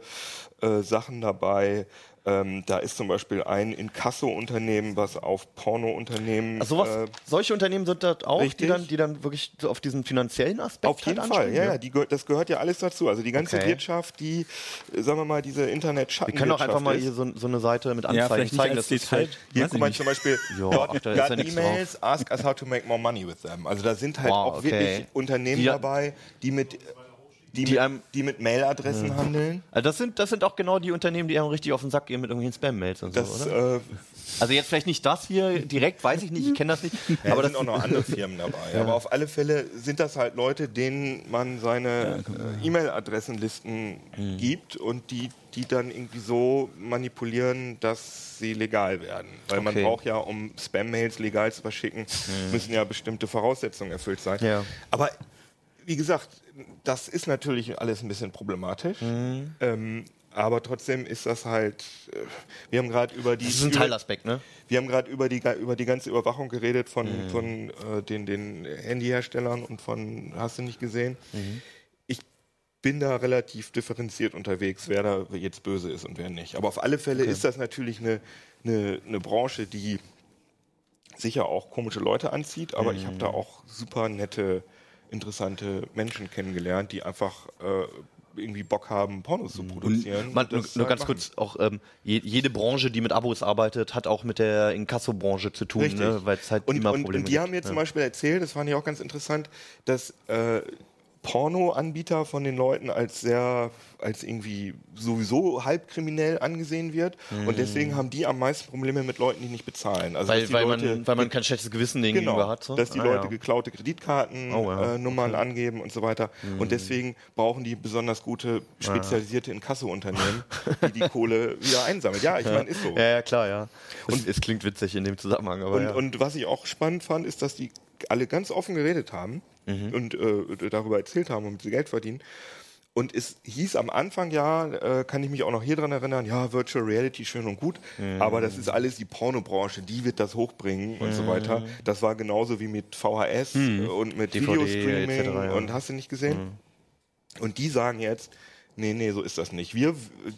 äh, Sachen dabei. Ähm, da ist zum Beispiel ein Inkasso-Unternehmen, was auf Porno-Unternehmen. Also sowas, äh, solche Unternehmen sind das auch, die richtig. dann, die dann wirklich so auf diesen finanziellen Aspekt Auf jeden halt Fall, ja, ja, die, das gehört ja alles dazu. Also die ganze Okay. Wirtschaft, die, sagen wir mal, diese internet Wir können auch einfach mal hier so, so eine Seite mit Anzeigen vielleicht nicht zeigen, das Detail. fällt. Hier, guck mal zum Beispiel, Ja, dort ach, da ist ja E-Mails, ask us how to make more money with them. Also da sind halt Wow, auch okay. wirklich Unternehmen Die- dabei, die mit, die, Die mit, einem- die mit Mailadressen handeln. Also das sind, das sind auch genau die Unternehmen, die einem richtig auf den Sack gehen mit irgendwelchen Spam-Mails und so, Das oder? äh, Also jetzt vielleicht nicht das hier direkt, weiß ich nicht, ich kenne das nicht. ja, aber das sind auch noch andere Firmen dabei. Aber auf alle Fälle sind das halt Leute, denen man seine äh, E-Mail-Adressenlisten Mhm. gibt und die, die dann irgendwie so manipulieren, dass sie legal werden. Weil man Okay. braucht ja, um Spam-Mails legal zu verschicken, müssen ja bestimmte Voraussetzungen erfüllt sein. Ja. Aber wie gesagt, das ist natürlich alles ein bisschen problematisch. Mhm. Ähm, aber trotzdem ist das halt, äh, wir haben gerade über die das ist ein Teilaspekt, ne? wir haben gerade über die, über die ganze Überwachung geredet von, Mhm. von äh, den, den Handyherstellern und von, hast du nicht gesehen? Mhm. Ich bin da relativ differenziert unterwegs, wer da jetzt böse ist und wer nicht. Aber auf alle Fälle ist das natürlich eine, eine, eine Branche, die sicher auch komische Leute anzieht, aber ich Mhm. habe da auch super nette, interessante Menschen kennengelernt, die einfach äh, irgendwie Bock haben, Pornos zu produzieren. Man, nur, nur halt ganz machen. kurz, auch ähm, je, jede Branche, die mit Abos arbeitet, hat auch mit der Inkasso-Branche zu tun, ne? weil es halt und, immer und, Probleme und die gibt. haben mir zum ja. Beispiel erzählt, das fand ich auch ganz interessant, dass äh, Porno-Anbieter von den Leuten als sehr, als irgendwie sowieso halbkriminell angesehen wird. Und deswegen haben die am meisten Probleme mit Leuten, die nicht bezahlen. Also Mhm. weil, weil, Leute, man, weil man kein schlechtes Gewissen denen gegenüber Genau, hat. So? dass die Ah, Leute ja. geklaute Kreditkartennummern Oh, ja. äh, Nummern angeben und so weiter. Mhm. Und deswegen brauchen die besonders gute, spezialisierte Inkasso-Unternehmen, die die Kohle wieder einsammeln. Ja, ich meine, ist so. Ja, ja, klar, ja. Und es klingt witzig in dem Zusammenhang, aber Und, und was ich auch spannend fand, ist, dass die alle ganz offen geredet haben. Und äh, darüber erzählt haben, womit sie Geld verdienen. Und es hieß am Anfang ja, äh, kann ich mich auch noch hier dran erinnern, ja, Virtual Reality schön und gut, aber das ist alles die Pornobranche, die wird das hochbringen und so weiter. Das war genauso wie mit VHS äh, und mit DVD Videostreaming etc., ja. und hast du nicht gesehen? Und die sagen jetzt, nee, nee, so ist das nicht. Wir,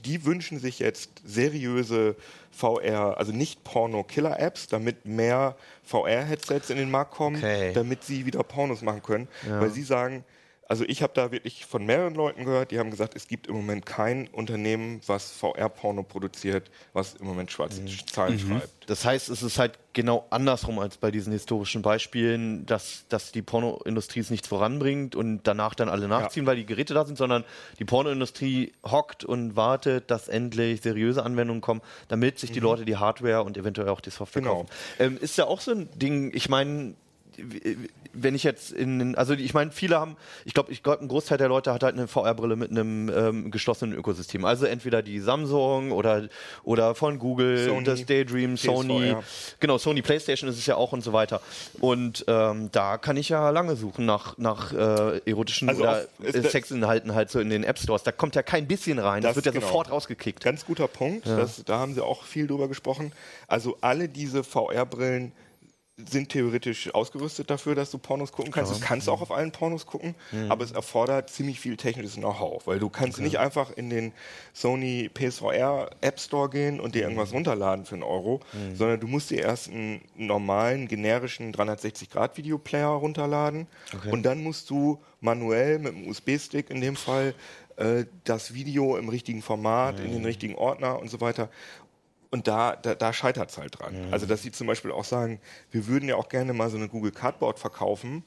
die wünschen sich jetzt seriöse VR, also nicht Porno-Killer-Apps, damit mehr VR-Headsets in den Markt kommen, Okay. damit sie wieder Pornos machen können. Weil sie sagen, also ich habe da wirklich von mehreren Leuten gehört, die haben gesagt, es gibt im Moment kein Unternehmen, was VR-Porno produziert, was im Moment schwarze Zahlen schreibt. Das heißt, es ist halt genau andersrum als bei diesen historischen Beispielen, dass, dass die Pornoindustrie es nichts voranbringt und danach dann alle nachziehen, weil die Geräte da sind, sondern die Pornoindustrie hockt und wartet, dass endlich seriöse Anwendungen kommen, damit sich die Leute die Hardware und eventuell auch die Software Mhm. Genau. kaufen. Ähm, ist ja auch so ein Ding, ich meine, wenn ich jetzt in, also ich meine, viele haben, ich glaube, ich glaube, ein Großteil der Leute hat halt eine VR-Brille mit einem ähm, geschlossenen Ökosystem. Also entweder die Samsung oder, oder von Google, Sony, das Daydream, Sony, PSVR. genau, Sony PlayStation ist es ja auch und so weiter. Und ähm, da kann ich ja lange suchen nach, nach äh, erotischen Also oder äh, Sexinhalten halt so in den App Stores. Da kommt ja kein bisschen rein. Das, Das wird ja genau. sofort rausgekickt. Ganz guter Punkt, das, da haben sie auch viel drüber gesprochen. Also alle diese VR-Brillen sind theoretisch ausgerüstet dafür, dass du Pornos gucken kannst. Du kannst auch auf allen Pornos gucken, aber es erfordert ziemlich viel technisches Know-how, weil du kannst nicht einfach in den Sony PSVR App Store gehen und dir irgendwas runterladen für einen Euro, sondern du musst dir erst einen normalen, generischen 360-Grad-Videoplayer runterladen. Und dann musst du manuell mit einem USB-Stick in dem Fall äh, das Video im richtigen Format, in den richtigen Ordner und so weiter. Und da, da, da scheitert es halt dran. Also, dass sie zum Beispiel auch sagen, wir würden ja auch gerne mal so eine Google Cardboard verkaufen,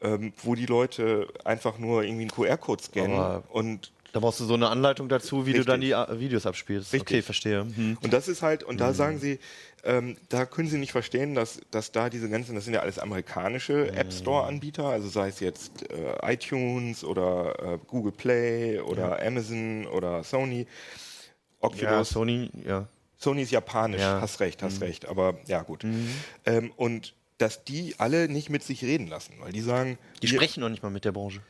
ähm, wo die Leute einfach nur irgendwie einen QR-Code scannen Aber- und Da brauchst du so eine Anleitung dazu, wie du Richtig. dann die äh, Videos abspielst. Richtig. Okay, verstehe. Hm. Und das ist halt, und Mhm. da sagen sie, ähm, da können sie nicht verstehen, dass, dass da diese ganzen, das sind ja alles amerikanische Mhm. App Store-Anbieter, also sei es jetzt äh, iTunes oder äh, Google Play oder Amazon oder Sony. Oculus, Ja, Sony, ja. Sony ist japanisch, Ja. hast recht, hast recht, aber ja gut. Ähm, und dass die alle nicht mit sich reden lassen, weil die sagen, Die wir- sprechen noch nicht mal mit der Branche.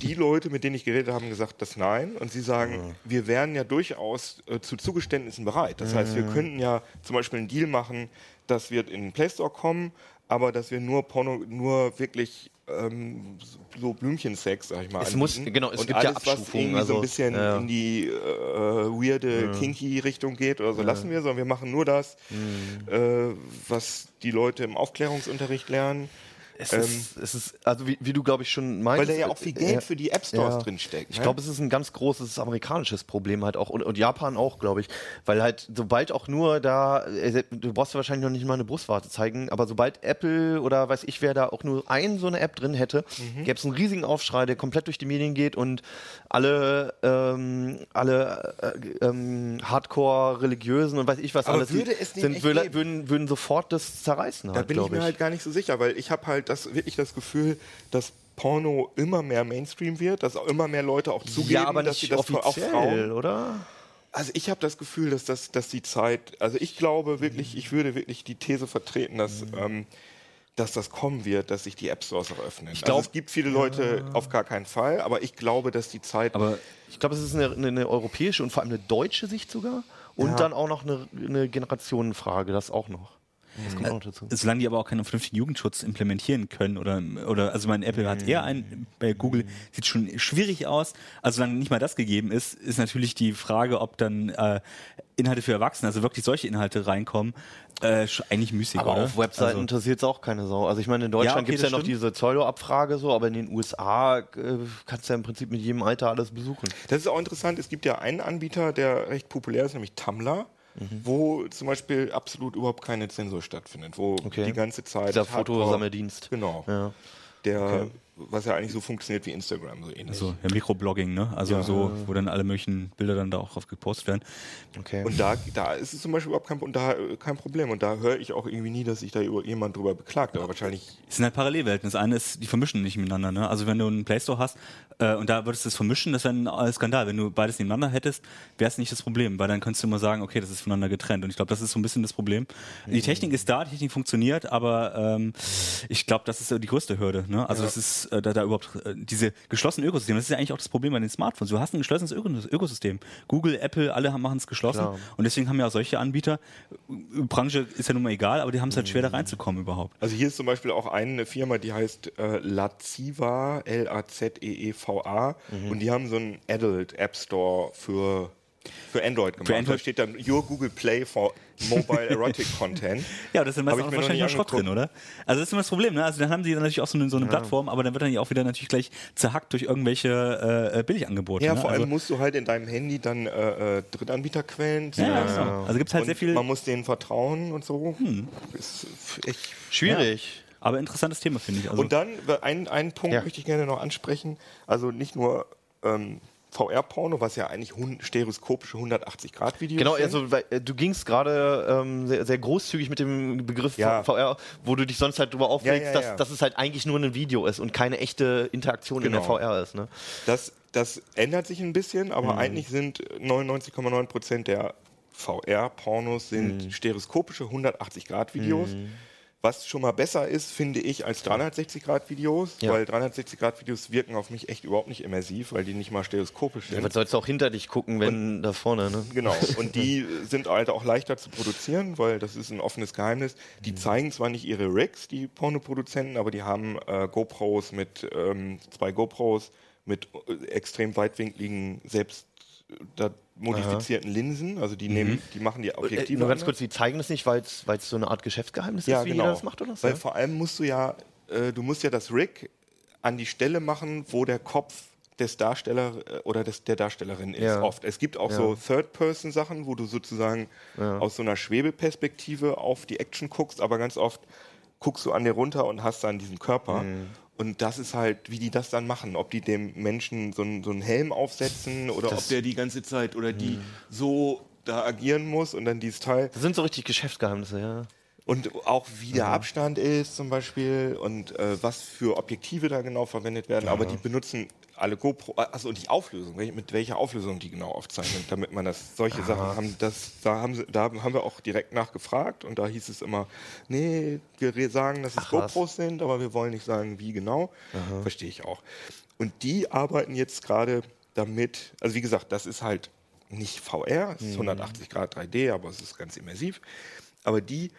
die Leute, mit denen ich geredet habe, haben gesagt, das nein. Und sie sagen, wir wären ja durchaus äh, zu Zugeständnissen bereit. Das heißt, wir könnten ja zum Beispiel einen Deal machen, dass wir in den Play Store kommen, aber dass wir nur Porno, nur wirklich ähm, so Blümchensex, sag ich mal. Es muss- anbieten. genau, es und gibt ja alles, was Abstufungen, so also, ein bisschen ja. in die äh, weirde, kinky Richtung geht oder so, lassen wir, sondern wir machen nur das, Mhm. äh, was die Leute im Aufklärungsunterricht lernen. Es, Ähm, ist, es ist, also wie, wie du, glaube ich, schon meinst. Weil da ja auch viel Geld äh, für die App Stores ja. drinsteckt. Ich ne? glaube, es ist ein ganz großes amerikanisches Problem halt auch und, und Japan auch, glaube ich, weil halt sobald auch nur da, äh, du brauchst ja wahrscheinlich noch nicht mal eine Brustwarte zeigen, aber sobald Apple oder weiß ich wer da auch nur ein so eine App drin hätte, Mhm. gäbe es einen riesigen Aufschrei, der komplett durch die Medien geht und alle, ähm, alle äh, ähm, Hardcore-Religiösen und weiß ich was Aber alles würde es nicht sind, würden, würden, würden sofort das zerreißen. Da halt, bin ich mir halt gar nicht so sicher, weil ich habe halt das, wirklich das Gefühl, dass Porno immer mehr Mainstream wird, dass auch immer mehr Leute auch zugeben, ja, aber dass sie das offiziell, Frauen. oder? Also ich habe das Gefühl, dass das, dass die Zeit, also ich glaube wirklich, ich würde wirklich die These vertreten, dass, ähm, dass das kommen wird, dass sich die App Stores auch öffnen. glaub- also es gibt viele Leute auf gar keinen Fall, aber ich glaube, dass die Zeit Aber Ich glaube, es ist eine, eine, eine europäische und vor allem eine deutsche Sicht sogar. Und dann auch noch eine, eine Generationenfrage, das auch noch. Das kommt auch noch dazu. solange die aber auch keinen vernünftigen Jugendschutz implementieren können oder, oder also mein Apple hat eher einen, bei Google sieht schon schwierig aus. Also solange nicht mal das gegeben ist, ist natürlich die Frage, ob dann äh, Inhalte für Erwachsene, also wirklich solche Inhalte reinkommen, äh, schon eigentlich müßig, Aber oder? auf Webseiten Also, interessiert es auch keine Sau. Also ich meine, in Deutschland Ja, okay, gibt es ja das noch stimmt. diese Pseudo-Abfrage so, aber in den USA äh, kannst du ja im Prinzip mit jedem Alter alles besuchen. Das ist auch interessant. Es gibt ja einen Anbieter, der recht populär ist, nämlich Tumblr, wo zum Beispiel absolut überhaupt keine Zensur stattfindet, wo Okay. die ganze Zeit Dieser Fotosammeldienst. Genau. Ja. Der, was ja eigentlich so funktioniert wie Instagram, so ähnlich. also ja, Mikroblogging, ne? Also so, wo dann alle möglichen Bilder dann da auch drauf gepostet werden. Okay. Und da, da ist es zum Beispiel überhaupt kein, und da, kein Problem. Und da höre ich auch irgendwie nie, dass sich da über- jemand drüber beklagt. Aber wahrscheinlich Es sind halt Parallelwelten. Das eine ist, die vermischen nicht miteinander. Ne? Also wenn du einen Play Store hast äh, und da würdest du es vermischen, das wäre ein äh, Skandal. Wenn du beides nebeneinander hättest, wäre es nicht das Problem, weil dann könntest du immer sagen, okay, das ist voneinander getrennt. Und ich glaube, das ist so ein bisschen das Problem. Die Technik ist da, die Technik funktioniert, aber ähm, ich glaube, das ist die größte Hürde. Ne? Also das ist äh, da, da überhaupt äh, diese geschlossenen Ökosysteme, das ist ja eigentlich auch das Problem bei den Smartphones. Du hast ein geschlossenes Öko- Ökosystem. Google, Apple, alle machen es geschlossen. Klar. Und deswegen haben ja auch solche Anbieter, äh, Branche ist ja nun mal egal, aber die haben es halt Mhm. schwer da reinzukommen überhaupt. Also hier ist zum Beispiel auch eine Firma, die heißt äh, Laziva, L-A-Z-E-E-V-A Mhm. und die haben so einen Adult App Store für, für Android gemacht. Android- Da steht dann Your Google Play for Mobile Erotic Content. Ja, das ist Hab meistens auch wahrscheinlich noch Schrott drin, oder? Also das ist immer das Problem, ne? Also dann haben sie dann natürlich auch so eine, so eine Plattform, aber dann wird dann ja auch wieder natürlich gleich zerhackt durch irgendwelche äh, äh, Billigangebote. Ja, ne? vor allem also, musst du halt in deinem Handy dann äh, äh, Drittanbieterquellen ja, ja, genau. Also gibt es halt Und sehr viel, Man muss denen vertrauen und so. Hm. Ist echt Schwierig. aber interessantes Thema, finde ich. Also, Und dann ein, einen Punkt Ja. möchte ich gerne noch ansprechen. Also nicht nur ähm, VR-Porno, was ja eigentlich stereoskopische 180-Grad-Videos Genau, sind. also weil, äh, du gingst gerade ähm, sehr, sehr großzügig mit dem Begriff Ja. VR, wo du dich sonst halt drüber aufregst, ja, dass, ja. dass es halt eigentlich nur ein Video ist und keine echte Interaktion in der Genau. VR ist. Ne? Das, das ändert sich ein bisschen, Mhm. aber eigentlich sind 99,9 Prozent der VR-Pornos sind Mhm. stereoskopische 180-Grad-Videos. Was schon mal besser ist, finde ich, als 360-Grad-Videos, Ja. weil 360-Grad-Videos wirken auf mich echt überhaupt nicht immersiv, weil die nicht mal stereoskopisch sind. Ja, was sollst du auch hinter dich gucken, wenn da vorne, ne? Genau. Und die sind halt auch leichter zu produzieren, weil das ist ein offenes Geheimnis. Mhm. Die zeigen zwar nicht ihre Rigs, die Pornoproduzenten, aber die haben äh, GoPros mit ähm, zwei GoPros mit äh, extrem weitwinkligen, selbst äh, da modifizierten Linsen. Also die nehmen, die machen die Äh, Objektive. nur ganz kurz, die zeigen das nicht, weil es so eine Art Geschäftsgeheimnis ja, ist, wie genau. jeder das macht, oder? so? Weil vor allem musst du ja, äh, du musst ja das Rig an die Stelle machen, wo der Kopf des Darsteller äh, oder des, der Darstellerin ist. Ja. Oft. Es gibt auch Ja. so Third-Person-Sachen, wo du sozusagen aus so einer Schwebeperspektive auf die Action guckst, aber ganz oft guckst du an dir runter und hast dann diesen Körper. Mhm. Und das ist halt, wie die das dann machen. Ob die dem Menschen so, einen- so einen Helm aufsetzen oder ob der die ganze Zeit oder die Mhm. so da agieren muss und dann dieses Teil. das sind so richtig Geschäftsgeheimnisse, ja. Und auch wie der Abstand ist zum Beispiel und äh, was für Objektive da genau verwendet werden. Aber die benutzen alle GoPro, also und die Auflösung, mit welcher Auflösung die genau aufzeichnen, damit man das, solche Sachen haben, das, da haben sie, da haben wir auch direkt nachgefragt und da hieß es immer, nee, wir sagen, dass es Ach, was. GoPros sind, aber wir wollen nicht sagen, wie genau. Verstehe ich auch. Und die arbeiten jetzt gerade damit, also wie gesagt, das ist halt nicht VR, es ist 180 Grad 3D, aber es ist ganz immersiv. Aber die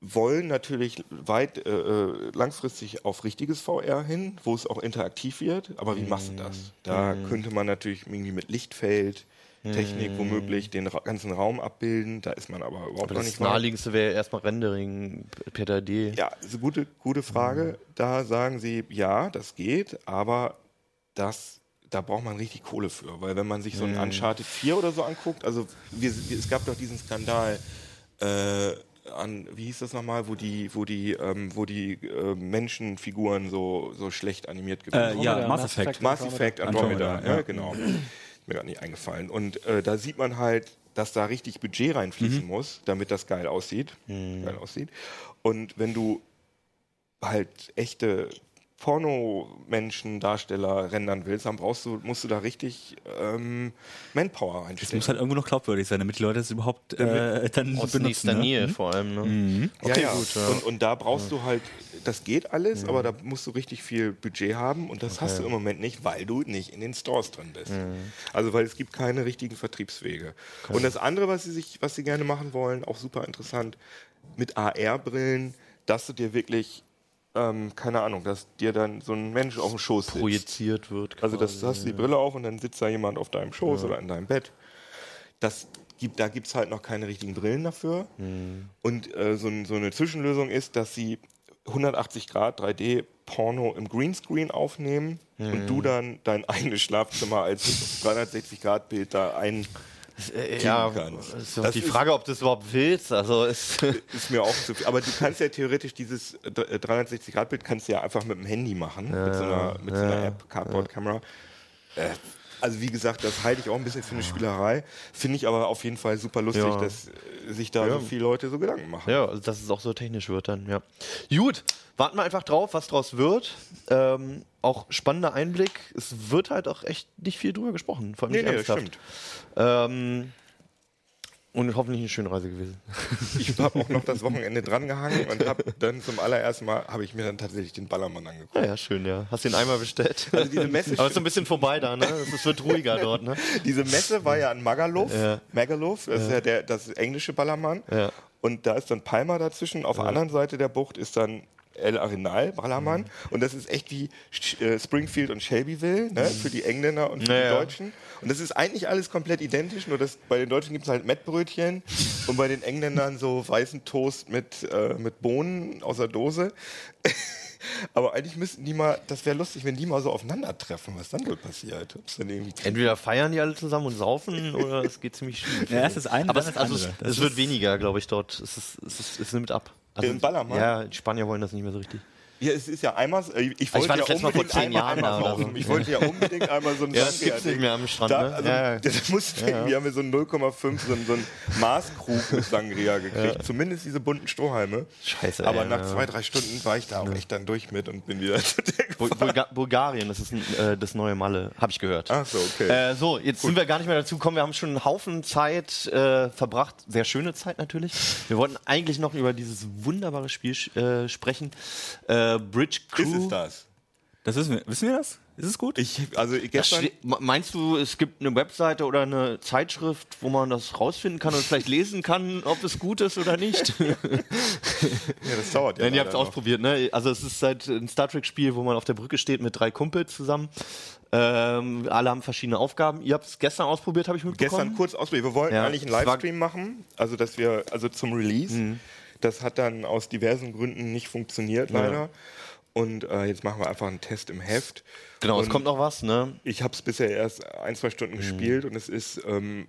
wollen natürlich weit äh, äh, langfristig auf richtiges VR hin, wo es auch interaktiv wird. Aber wie machst du das? Da könnte man natürlich irgendwie mit Lichtfeld, Technik womöglich den ra ganzen Raum abbilden. Da ist man aber überhaupt Aber noch das nicht weit. naheliegendste wäre erstmal Rendering per 3D. Ja, eine gute, gute Frage. Da sagen sie, ja, das geht, aber das, da braucht man richtig Kohle für. Weil wenn man sich so ein Uncharted 4 oder so anguckt, also wir, es gab doch diesen Skandal, äh, an, wie hieß das nochmal, wo die, wo die, ähm, wo die äh, Menschenfiguren so, so schlecht animiert gewesen Äh, sind. ja, Andromeda, Mass Effect. Mass Effect Andromeda, Andromeda, ja, ja. genau. Ist mir gerade nicht eingefallen. Und äh, da sieht man halt, dass da richtig Budget reinfließen Mhm. muss, damit das geil aussieht. Geil aussieht. Und wenn du halt echte Porno-Menschen, Darsteller rendern willst, dann brauchst du, musst du da richtig ähm, Manpower Es einstellen. muss halt irgendwo noch glaubwürdig sein, damit die Leute es überhaupt äh, dann Aus benutzen. nächster ne? Nähe vor allem. Ne? Okay, ja, ja. gut, ja. Und, und da brauchst du halt, das geht alles, aber da musst du richtig viel Budget haben und das hast du im Moment nicht, weil du nicht in den Stores drin bist. Also weil es gibt keine richtigen Vertriebswege. Und das andere, was sie sich, was sie gerne machen wollen, auch super interessant, mit AR-Brillen, dass du dir wirklich, ähm, keine Ahnung, dass dir dann so ein Mensch auf dem Schoß sitzt. Projiziert wird. Also das quasi, hast du die Brille auf und dann sitzt da jemand auf deinem Schoß oder in deinem Bett. Das gibt, da gibt es halt noch keine richtigen Brillen dafür. Und äh, so, so eine Zwischenlösung ist, dass sie 180 Grad 3D Porno im Greenscreen aufnehmen und du dann dein eigenes Schlafzimmer als 360 Grad Bild da ein Äh, ja, kannst. ist Das die ist- Frage, ob du es überhaupt willst. Also ist ist mir auch zu viel. Aber du kannst ja theoretisch dieses 360 Grad Bild kannst du ja einfach mit dem Handy machen mit so einer, mit so einer App Cardboard Camera. Äh, also wie gesagt, das halte ich auch ein bisschen für eine Spielerei. Finde ich aber auf jeden Fall super lustig, Ja. dass äh, sich da so viele Leute so Gedanken machen. Ja, also dass es auch so technisch wird dann, ja. Gut, warten wir einfach drauf, was draus wird. Ähm, auch spannender Einblick. Es wird halt auch echt nicht viel drüber gesprochen, vor allem Nee, nicht nee, ernsthaft. Ähm, Und hoffentlich eine schöne Reise gewesen. Ich habe auch noch das Wochenende drangehangen und habe dann zum allerersten Mal habe ich mir dann tatsächlich den Ballermann angeguckt. Ja, ja, schön, ja. Hast den einmal bestellt. Also diese Messe, Aber es ist so ein bisschen vorbei da, ne? Es wird ruhiger dort, ne? diese Messe war ja in Magaluf, Ja. Magaluf, das ist ja der, das englische Ballermann. Ja. Und da ist dann Palma dazwischen. Auf der anderen Seite der Bucht ist dann El Arenal, Ballermann. Mhm. Und das ist echt wie Sch- äh, Springfield und Shelbyville ne? für die Engländer und für Ja, die. Deutschen. Und das ist eigentlich alles komplett identisch, nur dass bei den Deutschen gibt es halt Mettbrötchen und bei den Engländern so weißen Toast mit, äh, mit Bohnen aus der Dose. Aber eigentlich müssten die mal, das wäre lustig, wenn die mal so aufeinandertreffen, was dann wohl passiert. Entweder feiern die alle zusammen und saufen oder es geht ziemlich schief. Ja, es ist ein, Aber es, also es, es wird weniger, glaube ich, dort. Es, ist, es, ist, es nimmt ab. Also, Im Ballermann? Ja, die Spanier wollen das nicht mehr so richtig. Ja, es ist ja einmal, äh, ich wollte ja letzte Mal vor unbedingt einmal, einmal so. Ich wollte ja unbedingt einmal so ein Ja, das gibt's nicht mehr am Strand, Da, ne? also, Ja, ja. Das musste irgendwie, haben wir so ein 0,5, so, ein- so ein Maßkrug mit Sangria gekriegt. Zumindest diese bunten Strohhalme. Scheiße, Aber ey, nach ja. zwei, drei Stunden war ich da auch echt dann durch mit und bin wieder zu. Bulga Bulgarien, das ist ein, äh, das neue Malle, habe ich gehört. Ach so, okay. Äh, so, jetzt sind wir gar nicht mehr dazu gekommen. Wir haben schon einen Haufen Zeit äh, verbracht. Sehr schöne Zeit natürlich. Wir wollten eigentlich noch über dieses wunderbare Spiel äh, sprechen. Äh, Bridge Crew. ist es das? Das wissen wir, wissen wir das? Ist es gut? Ich, also gestern, ste- me- Meinst du, es gibt eine Webseite oder eine Zeitschrift, wo man das rausfinden kann und vielleicht lesen kann, ob es gut ist oder nicht? ja, das dauert ja. Nein, ihr habt es ausprobiert, ne? Also es ist halt ein Star Trek-Spiel, wo man auf der Brücke steht mit drei Kumpels zusammen. Ähm, alle haben verschiedene Aufgaben. Ihr habt es gestern ausprobiert, habe ich mitbekommen. Gestern kurz ausprobiert. Wir wollten Ja, eigentlich einen Livestream machen, also dass wir, also zum Release. Mhm. Das hat dann aus diversen Gründen nicht funktioniert, leider. Und äh, jetzt machen wir einfach einen Test im Heft. Genau, es Und kommt noch was, ne? Ich habe es bisher erst ein, zwei Stunden Mhm. gespielt und es ist, ähm,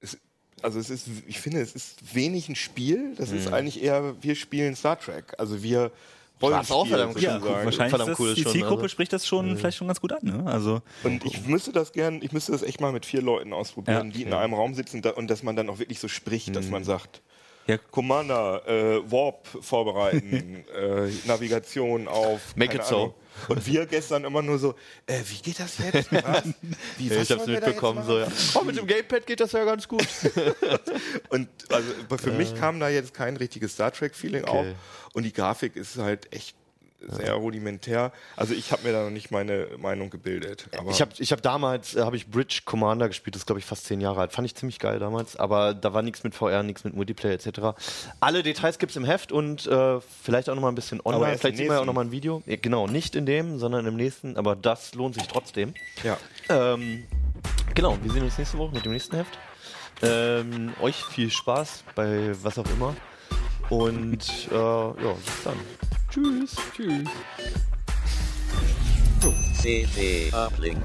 es, also es ist, ich finde, es ist wenig ein Spiel. Das Mhm. ist eigentlich eher, wir spielen Star Trek. Also wir War's auch Rollenspiel verdammt ja, sozusagen. wahrscheinlich verdammt ist cool das, die schon, Zielgruppe also. spricht das schon vielleicht schon ganz gut an. Ne? Also Und ich müsste das gern, ich müsste das echt mal mit vier Leuten ausprobieren, Ja. die in einem Raum sitzen da, und dass man dann auch wirklich so spricht, dass man sagt, Ja. Commander, äh, Warp vorbereiten, äh, Navigation auf. Make keine it so. Und wir gestern immer nur so, äh, wie geht das jetzt? Was? Wie, was ich hab's mitbekommen, so, ja. Oh, mit dem Gamepad geht das ja ganz gut. Und also für mich kam da jetzt kein richtiges Star Trek-Feeling auf. Okay. Und die Grafik ist halt echt sehr rudimentär. Also ich habe mir da noch nicht meine Meinung gebildet. Ich habe ich hab damals, äh, habe ich Bridge Commander gespielt, das ist glaube ich fast zehn Jahre alt. Fand ich ziemlich geil damals, aber da war nichts mit VR, nichts mit Multiplayer etc. Alle Details gibt's im Heft und äh, vielleicht auch noch mal ein bisschen online. Vielleicht sehen wir ja auch nächsten. noch mal ein Video. Ja, genau, nicht in dem, sondern im nächsten, aber das lohnt sich trotzdem. ja. Ähm, genau, wir sehen uns nächste Woche mit dem nächsten Heft. Ähm, euch viel Spaß bei was auch immer. Und äh, ja, bis dann. Tschüss. Tschüss. CD Uplink.